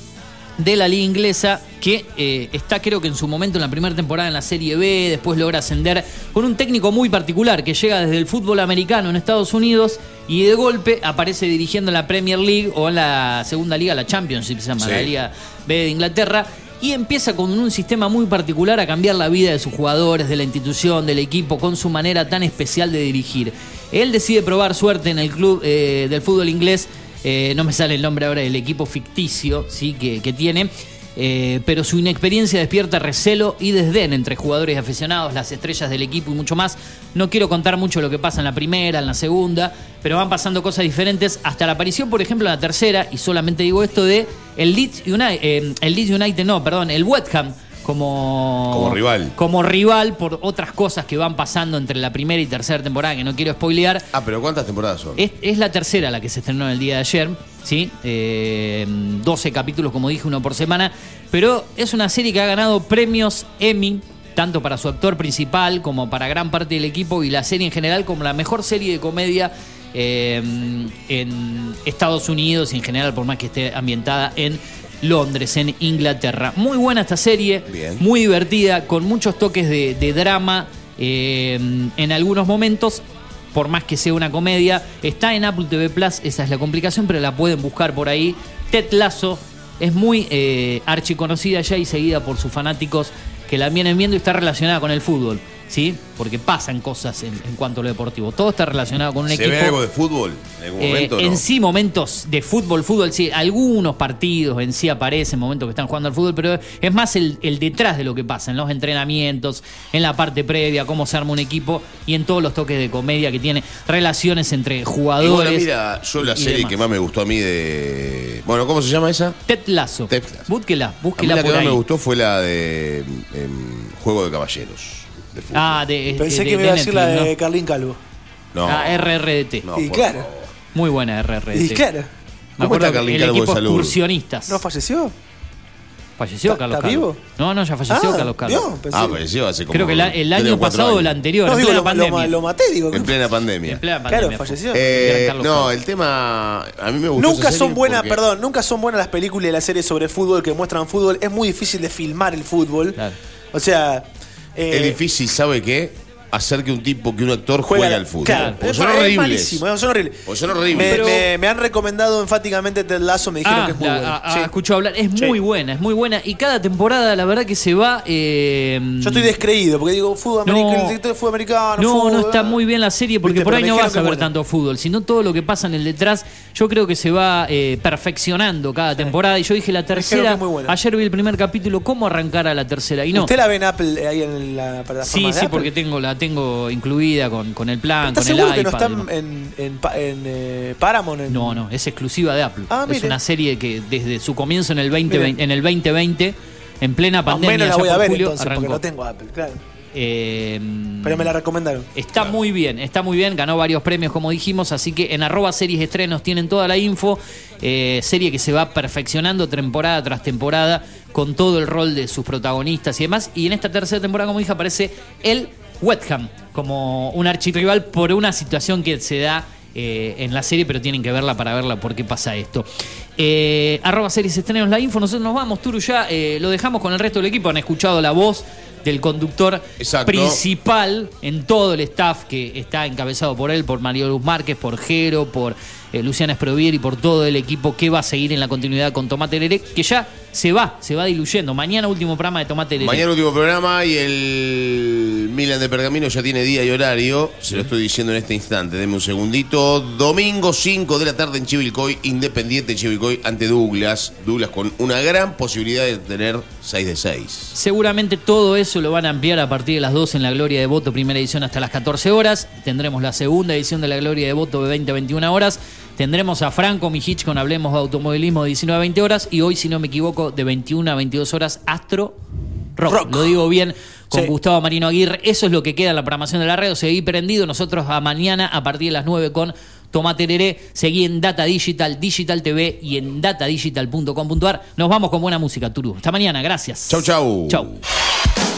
de la liga inglesa que eh, está creo que en su momento en la primera temporada en la Serie B, después logra ascender con un técnico muy particular que llega desde el fútbol americano en Estados Unidos y de golpe aparece dirigiendo en la Premier League o en la segunda liga, la Championship se llama, Sí. la Liga B de Inglaterra. Y empieza con un sistema muy particular a cambiar la vida de sus jugadores, de la institución, del equipo, con su manera tan especial de dirigir. Él decide probar suerte en el club eh, del fútbol inglés eh, no me sale el nombre ahora del equipo ficticio ¿sí? que, que tiene, eh, pero su inexperiencia despierta recelo y desdén entre jugadores aficionados, las estrellas del equipo y mucho más. No quiero contar mucho lo que pasa en la primera, en la segunda, pero van pasando cosas diferentes hasta la aparición, por ejemplo, en la tercera, y solamente digo esto de el Leeds United, eh, el Leeds United no, perdón, el West Ham como, Como rival. como rival por otras cosas que van pasando entre la primera y tercera temporada que no quiero spoilear. Ah, pero ¿cuántas temporadas son? Es, es la tercera la que se estrenó el día de ayer, ¿sí? Eh, 12 capítulos, como dije, uno por semana. Pero es una serie que ha ganado premios Emmy, tanto para su actor principal como para gran parte del equipo y la serie en general como la mejor serie de comedia eh, en Estados Unidos y en general, por más que esté ambientada en Londres, en Inglaterra. Muy buena esta serie, Bien. muy divertida, con muchos toques de, de drama eh, en algunos momentos por más que sea una comedia. Está en Apple TV Plus, esa es la complicación, pero la pueden buscar por ahí. Ted Lasso es muy eh, archiconocida ya y seguida por sus fanáticos que la vienen viendo y está relacionada con el fútbol, ¿sí? Porque pasan cosas en, en cuanto a lo deportivo. Todo está relacionado con un ¿Se equipo. ve algo de fútbol en algún Eh, momento? o no? en sí, momentos de fútbol, fútbol, sí, algunos partidos en sí aparecen, momentos que están jugando al fútbol, pero es más el, el detrás de lo que pasa, en los entrenamientos, en la parte previa, cómo se arma un equipo y en todos los toques de comedia que tiene, relaciones entre Y jugadores. bueno, mira, yo la serie demás. que más me gustó a mí de. Bueno, ¿cómo se llama esa? Ted Lasso. Ted Lasso. Búsquela, A mí búsquela la que más ahí. me gustó fue la de em, Juego de Caballeros. De fútbol. Ah, de, Pensé de- que me iba a decir la Netflix, de ¿no? Carlín Calvo. No. Ah, RRDT. No, y por claro. favor. Muy buena RRDT. Y claro. Me ¿Cómo acuerdo está Carlín el Calvo de equipo salud? excursionistas. ¿No falleció? Falleció ¿Está- Carlos está Carlos. vivo? No, no, ya falleció Ah, Carlos Carlos. ¿vio? Pensé- Ah, falleció hace como. Creo que la- el tres año o cuatro pasado o el años. anterior, No, en digo, plena lo, lo, pandemia. lo maté, digo. En plena pandemia. En plena Claro, pandemia. falleció. Eh, Gran Carlos no, Carlos. el tema. A mí me gustó. Nunca esa son serie buenas, porque- perdón, nunca son buenas las películas y las series sobre fútbol que muestran fútbol. Es muy difícil de filmar el fútbol. O sea, eh, Es difícil, ¿sabe qué? Hacer que un tipo, que un actor juega juegue al fútbol. Claro, Porque es, son es horribles. malísimo, son horribles. Porque son horribles. Me, Pero- me- me han recomendado enfáticamente Ted Lasso, me dijeron Ah, que es muy la- bueno. ah, Sí. escucho hablar. Es Sí. muy buena, es muy buena. Y cada temporada, la verdad que se va. eh, Yo estoy descreído porque digo fútbol No. americano, el director de fútbol americano. No, fútbol, no está muy bien la serie porque Viste, por ahí no vas a ver buena. tanto fútbol, sino todo lo que pasa en el detrás. Yo creo que se va eh, perfeccionando cada temporada. Y yo dije la tercera. es muy buena. Ayer vi el primer capítulo, cómo arrancar a la tercera. Y no. ¿Usted la ve en Apple eh, ahí en la plataforma Sí, de sí, Apple? porque tengo, la tengo incluida con, con el plan, ¿Estás con el seguro que iPad. no y está demás. en, en, en, eh, Paramount? En- No, no, es exclusiva de Apple. Ah, es una serie que desde su comienzo en el 2020, Mire. en el 2020, en plena pandemia, menos la voy a ver julio, entonces, porque arrancó. no tengo Apple, claro. Eh, Pero me la recomendaron. Está muy bien, está muy bien, ganó varios premios como dijimos, así que en arroba series estrenos tienen toda la info, eh, serie que se va perfeccionando temporada tras temporada con todo el rol de sus protagonistas y demás, y en esta tercera temporada como dije aparece el West Ham como un archirrival por una situación que se da eh, en la serie, pero tienen que verla para verla por qué pasa esto. Eh, arroba series estrenos la info, nosotros nos vamos, Turu, ya eh, lo dejamos con el resto del equipo, han escuchado la voz del conductor Exacto. principal en todo el staff que está encabezado por él, por Mario Luz Márquez, por Jero, por eh, Luciana Esprovier y por todo el equipo que va a seguir en la continuidad con Tomate Leré, que ya se va, se va diluyendo. Mañana último programa de Tomate Leré. Mañana último programa y el Milan de Pergamino ya tiene día y horario. Se lo estoy diciendo en este instante. Deme un segundito. Domingo 5 de la tarde en Chivilcoy, Independiente Chivilcoy ante Douglas. Douglas con una gran posibilidad de tener 6 de 6. Seguramente todo eso lo van a ampliar a partir de las 2 en la Gloria de Voto, primera edición hasta las 14 horas. Tendremos la segunda edición de la Gloria de Voto de 20 a 21 horas. Tendremos a Franco Mijich con Hablemos de Automovilismo de 19 a 20 horas. Y hoy, si no me equivoco, de 21 a 22 horas, Astro Rock. Lo digo bien con Sí. Gustavo Marino Aguirre. Eso es lo que queda en la programación de la red. Seguí prendido. Nosotros a mañana a partir de las 9 con Tomate Leré. Seguí en Data Digital, Digital TV y en datadigital.com.ar. Nos vamos con buena música, Turu. Hasta mañana. Gracias. Chau, chau. Chau.